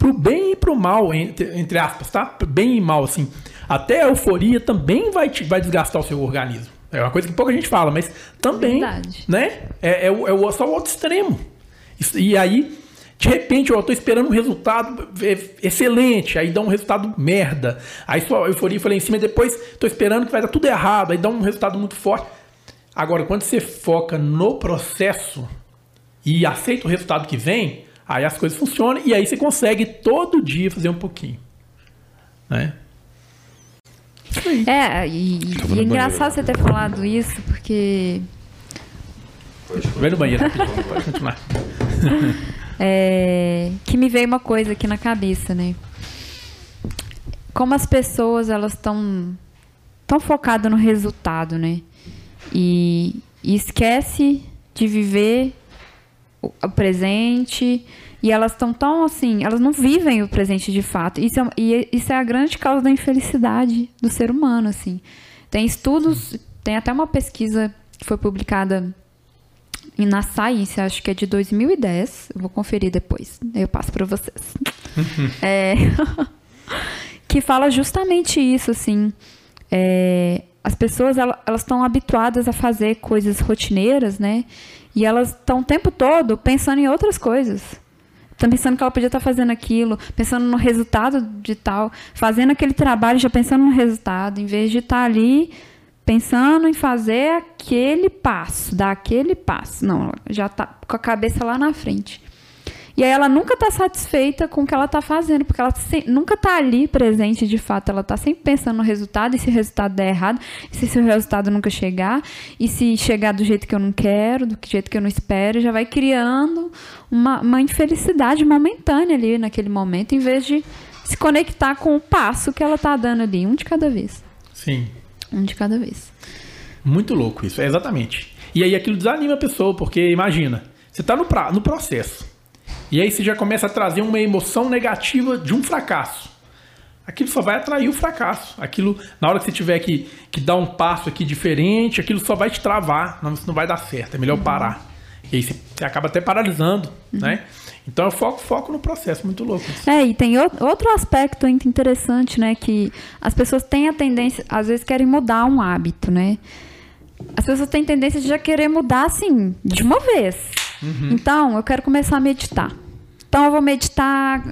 pro bem e pro mal, entre, entre aspas, tá? Bem e mal, assim. Até a euforia também vai, te, vai desgastar o seu organismo. É uma coisa que pouca gente fala, mas também, Verdade. né? É, é, é, o, só o outro extremo. E aí, de repente, eu tô esperando um resultado excelente, aí dá um resultado merda. Aí sua euforia foi lá em cima, e depois tô esperando que vai dar tudo errado, aí dá um resultado muito forte. Agora, quando você foca no processo e aceita o resultado que vem, aí as coisas funcionam e aí você consegue todo dia fazer um pouquinho. Né? É, e, e é engraçado você ter falado isso, porque. Vai no banheiro, pode continuar. É, que me veio uma coisa aqui na cabeça, né? Como as pessoas elas estão tão focadas no resultado, né? E, e esquece de viver o, presente e elas estão tão assim, elas não vivem o presente de fato. Isso é, e isso é a grande causa da infelicidade do ser humano, assim. Tem estudos, tem até uma pesquisa que foi publicada na Science, acho que é de 2010. Eu vou conferir depois. Eu passo para vocês. é, que fala justamente isso, assim. É, as pessoas elas estão habituadas a fazer coisas rotineiras, né? E elas estão o tempo todo pensando em outras coisas. Estão pensando que ela podia estar fazendo aquilo, pensando no resultado de tal, fazendo aquele trabalho já pensando no resultado, em vez de estar ali pensando em fazer aquele passo, dar aquele passo. Não, já está com a cabeça lá na frente. E aí ela nunca está satisfeita com o que ela está fazendo, porque ela nunca está ali presente de fato. Ela está sempre pensando no resultado, e se o resultado der errado, e se o resultado nunca chegar, e se chegar do jeito que eu não quero, do jeito que eu não espero, já vai criando uma, uma infelicidade momentânea ali naquele momento, em vez de se conectar com o passo que ela está dando ali, um de cada vez. Sim. Um de cada vez. Muito louco isso, é exatamente. E aí aquilo desanima a pessoa, porque imagina, você está no, pra, no processo. E aí você já começa a trazer uma emoção negativa de um fracasso. Aquilo só vai atrair o fracasso. Aquilo, na hora que você tiver que, que dar um passo aqui diferente, aquilo só vai te travar. Não, isso não vai dar certo. É melhor uhum. parar. E aí você, acaba até paralisando, uhum. né? Então eu foco, foco no processo, muito louco. É, e tem outro aspecto interessante, né? Que as pessoas têm a tendência, às vezes querem mudar um hábito, né? As pessoas têm tendência de já querer mudar assim, de uma vez. Uhum. Então, eu quero começar a meditar. Então, eu vou meditar,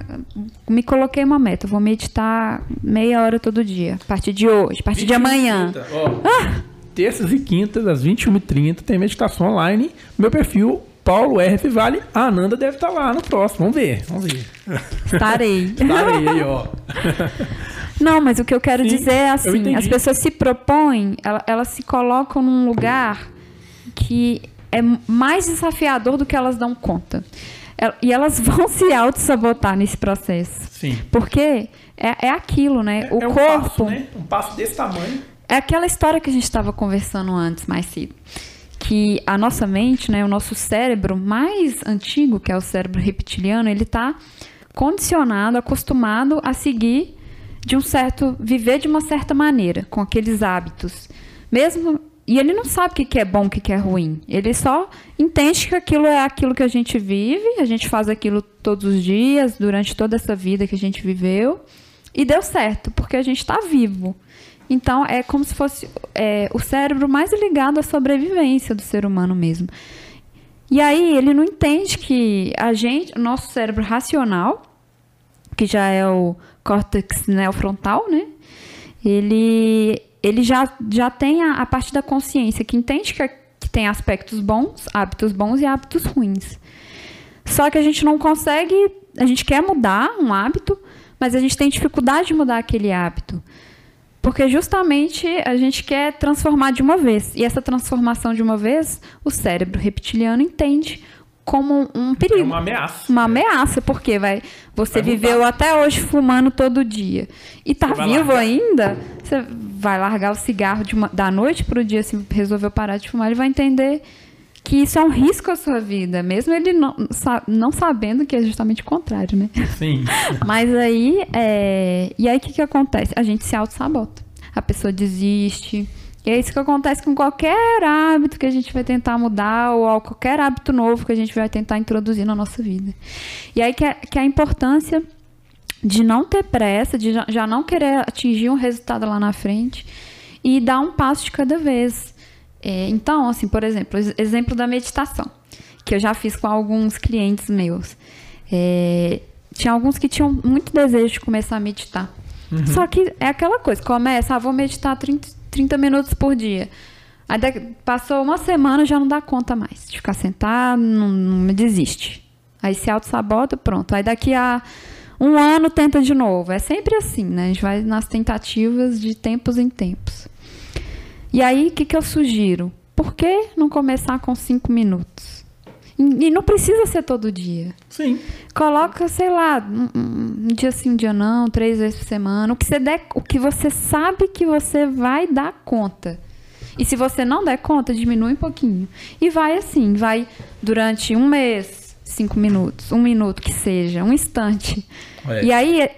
me coloquei uma meta, vou meditar meia hora todo dia, a partir de hoje, a partir de amanhã. ah! Terças e quintas, às 21h30, tem meditação online. Meu perfil Paulo R. Vale, a Ananda deve estar lá no próximo. Vamos ver, vamos ver. Estarei. Estarei ó. Não, mas o que eu quero Sim, dizer é assim: as pessoas se propõem, elas, elas se colocam num lugar que é mais desafiador do que elas dão conta. E elas vão se auto-sabotar nesse processo. Sim. Porque é, é aquilo, né? É, o é um corpo. Passo, né? Um passo desse tamanho. É aquela história que a gente estava conversando antes, mais cedo que a nossa mente, né, o nosso cérebro mais antigo, que é o cérebro reptiliano, ele está condicionado, acostumado a seguir de um certo, viver de uma certa maneira, com aqueles hábitos. Mesmo e ele não sabe o que é bom, o que é ruim. Ele só entende que aquilo é aquilo que a gente vive, a gente faz aquilo todos os dias, durante toda essa vida que a gente viveu, e deu certo, porque a gente está vivo. Então, é como se fosse é, o cérebro mais ligado à sobrevivência do ser humano mesmo. E aí, ele não entende que a gente, o nosso cérebro racional, que já é o córtex neofrontal, né? Ele, ele já, já tem a, a parte da consciência que entende que, que tem aspectos bons, hábitos bons e hábitos ruins. Só que a gente não consegue, a gente quer mudar um hábito, mas a gente tem dificuldade de mudar aquele hábito. Porque justamente a gente quer transformar de uma vez. E essa transformação de uma vez, o cérebro reptiliano entende como um perigo. É uma ameaça. Uma ameaça, porque vai, você Vai viveu até hoje fumando todo dia e tá vivo largar. ainda, você vai largar o cigarro uma- da noite pro dia, se resolveu parar de fumar, ele vai entender que isso é um risco à sua vida, mesmo ele não, não sabendo que é justamente o contrário, né? Sim. Mas aí, é... e aí o que, que acontece? A gente se auto-sabota. A pessoa desiste. E é isso que acontece com qualquer hábito que a gente vai tentar mudar ou qualquer hábito novo que a gente vai tentar introduzir na nossa vida. E aí que é, que é a importância de não ter pressa, de já- não querer atingir um resultado lá na frente e dar um passo de cada vez. É, então, assim, por exemplo, ex- exemplo da meditação, que eu já fiz com alguns clientes meus. É, tinha alguns que tinham muito desejo de começar a meditar. Só que é aquela coisa, começa, ah, vou meditar 30, 30 minutos por dia. Aí daqui- passou uma semana, já não dá conta mais de ficar sentado, não, não desiste. Aí se auto-sabota, pronto. Aí daqui a um ano tenta de novo. É sempre assim, né? A gente vai nas tentativas de tempos em tempos. E aí, o que, que eu sugiro? Por que não começar com cinco minutos? E não precisa ser todo dia. Sim. Coloca, sei lá, um, um- um dia sim, um dia não, três vezes por semana. O que você der, o que você sabe que você vai dar conta. E se você não der conta, diminui um pouquinho. E vai assim, vai durante um mês, cinco minutos, um minuto que seja, um instante. É. E aí,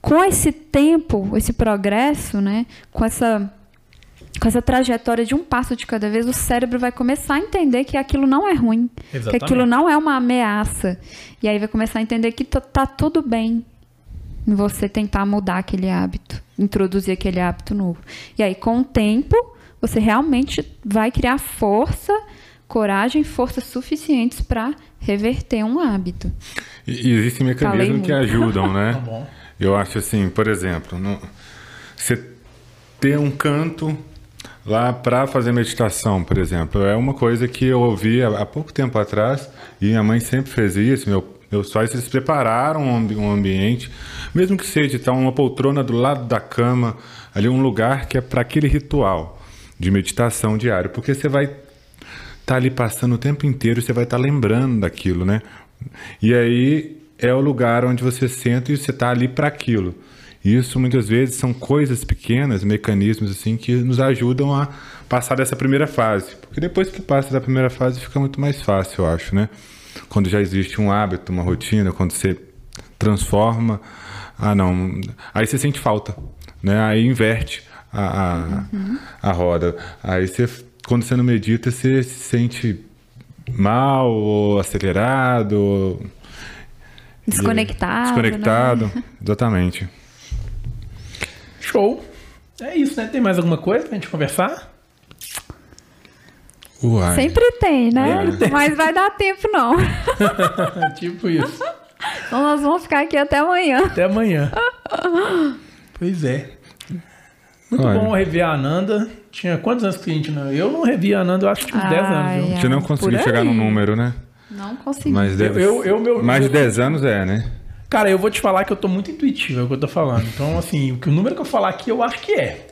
com esse tempo, esse progresso, né? Com essa com essa trajetória de um passo de cada vez, o cérebro vai começar a entender que aquilo não é ruim, que Exatamente. aquilo não é uma ameaça. E aí vai começar a entender que tá, tá tudo bem em você tentar mudar aquele hábito, introduzir aquele hábito novo. E aí, com o tempo, você realmente vai criar força, coragem, forças suficientes para reverter um hábito. E, e existem mecanismos que ajudam, né? Tá bom. Eu acho assim, por exemplo, no- você ter um canto lá para fazer meditação, por exemplo, é uma coisa que eu ouvi há, há pouco tempo atrás e minha mãe sempre fez isso. Meu, meus pais eles prepararam um, um ambiente, mesmo que seja tá uma poltrona do lado da cama, ali um lugar que é para aquele ritual de meditação diário, porque você vai tá ali passando o tempo inteiro, você vai estar lembrando daquilo, né? E aí é o lugar onde você senta e você tá ali para aquilo. Isso muitas vezes são coisas pequenas, mecanismos assim que nos ajudam a passar dessa primeira fase. Porque depois que passa da primeira fase fica muito mais fácil, eu acho, né? Quando já existe um hábito, uma rotina, quando você transforma, ah não, aí você sente falta, né? Aí inverte a, a, a roda. Aí você, quando você não medita, você se sente mal ou acelerado. ou- Desconectado. Desconectado, né? exatamente. Show. É isso, né? Tem mais alguma coisa pra gente conversar? Uai. Sempre tem, né? Sempre tem. Mas vai dar tempo, não. tipo isso. Então nós vamos ficar aqui até amanhã. Até amanhã. pois é. Muito Olha. bom rever a Ananda. Tinha quantos anos que a gente não... Eu não revi a Ananda, eu acho que uns 10 anos, viu? A gente não conseguiu chegar no número, né? Não consegui. Mas deve... eu- eu- meu- mais de meu- 10 anos é, né? Cara, eu vou te falar que eu tô muito intuitivo, é o que eu tô falando. Então, assim, o que- o número que eu falar aqui, eu acho que é.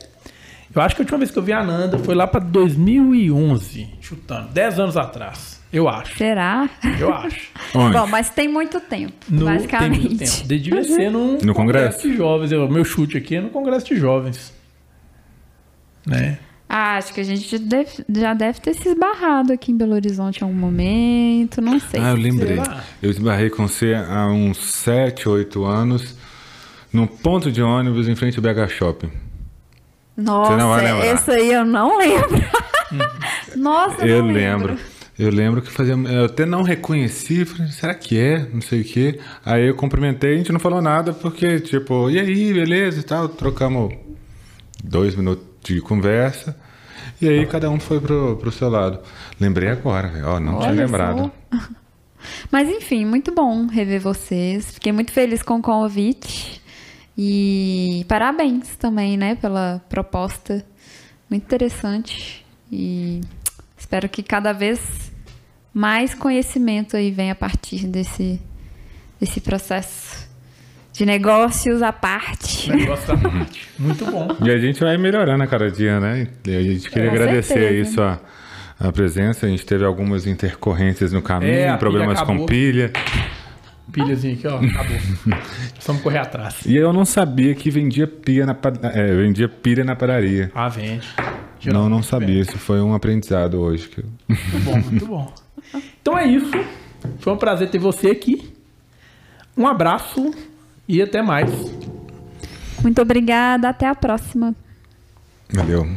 Eu acho que a última vez que eu vi a Ananda foi lá pra 2011, chutando. 10 anos atrás. Eu acho. Será? Eu acho. Onde? Bom, mas tem muito tempo, No, basicamente. Tem muito tempo. De- Devia ser num No Congresso. de jovens. O meu chute aqui é no Congresso de Jovens. Né? Ah, acho que a gente deve- já deve ter se esbarrado aqui em Belo Horizonte em algum momento, não sei. Ah, eu lembrei. Eu esbarrei com você há uns 7, 8 anos num ponto de ônibus em frente ao BH Shopping. Nossa, Você não vai lembrar. esse aí eu não lembro. Nossa, Eu não lembro. Eu lembro que fazia. Eu até não reconheci, falei, será que é? Não sei o quê. Aí eu cumprimentei, a gente não falou nada, porque, tipo, e aí, beleza e tal. Trocamos dois minutos de conversa. E aí cada um foi pro, pro seu lado. Lembrei agora. Ó, não tinha Olha lembrado. só. Mas enfim, muito bom rever vocês. Fiquei muito feliz com o convite. E parabéns também, né, pela proposta. Muito interessante. E espero que cada vez mais conhecimento aí venha a partir desse, desse processo de negócios à parte. Negócio da parte. Muito bom. E a gente vai melhorando a cada dia, né? E a gente queria Com agradecer certeza. isso a, a presença. A gente teve algumas intercorrências no caminho, É, pilha problemas com pilha. Pilhazinha aqui, ó. Acabou. Vamos correr atrás. E eu não sabia que vendia pilha na, é, vendia pilha na padaria. Ah, vende. Não, não Geralmente sabia. Isso foi um aprendizado hoje. que Muito bom, muito bom. Então é isso. Foi um prazer ter você aqui. Um abraço e até mais. Muito obrigada. Até a próxima. Valeu.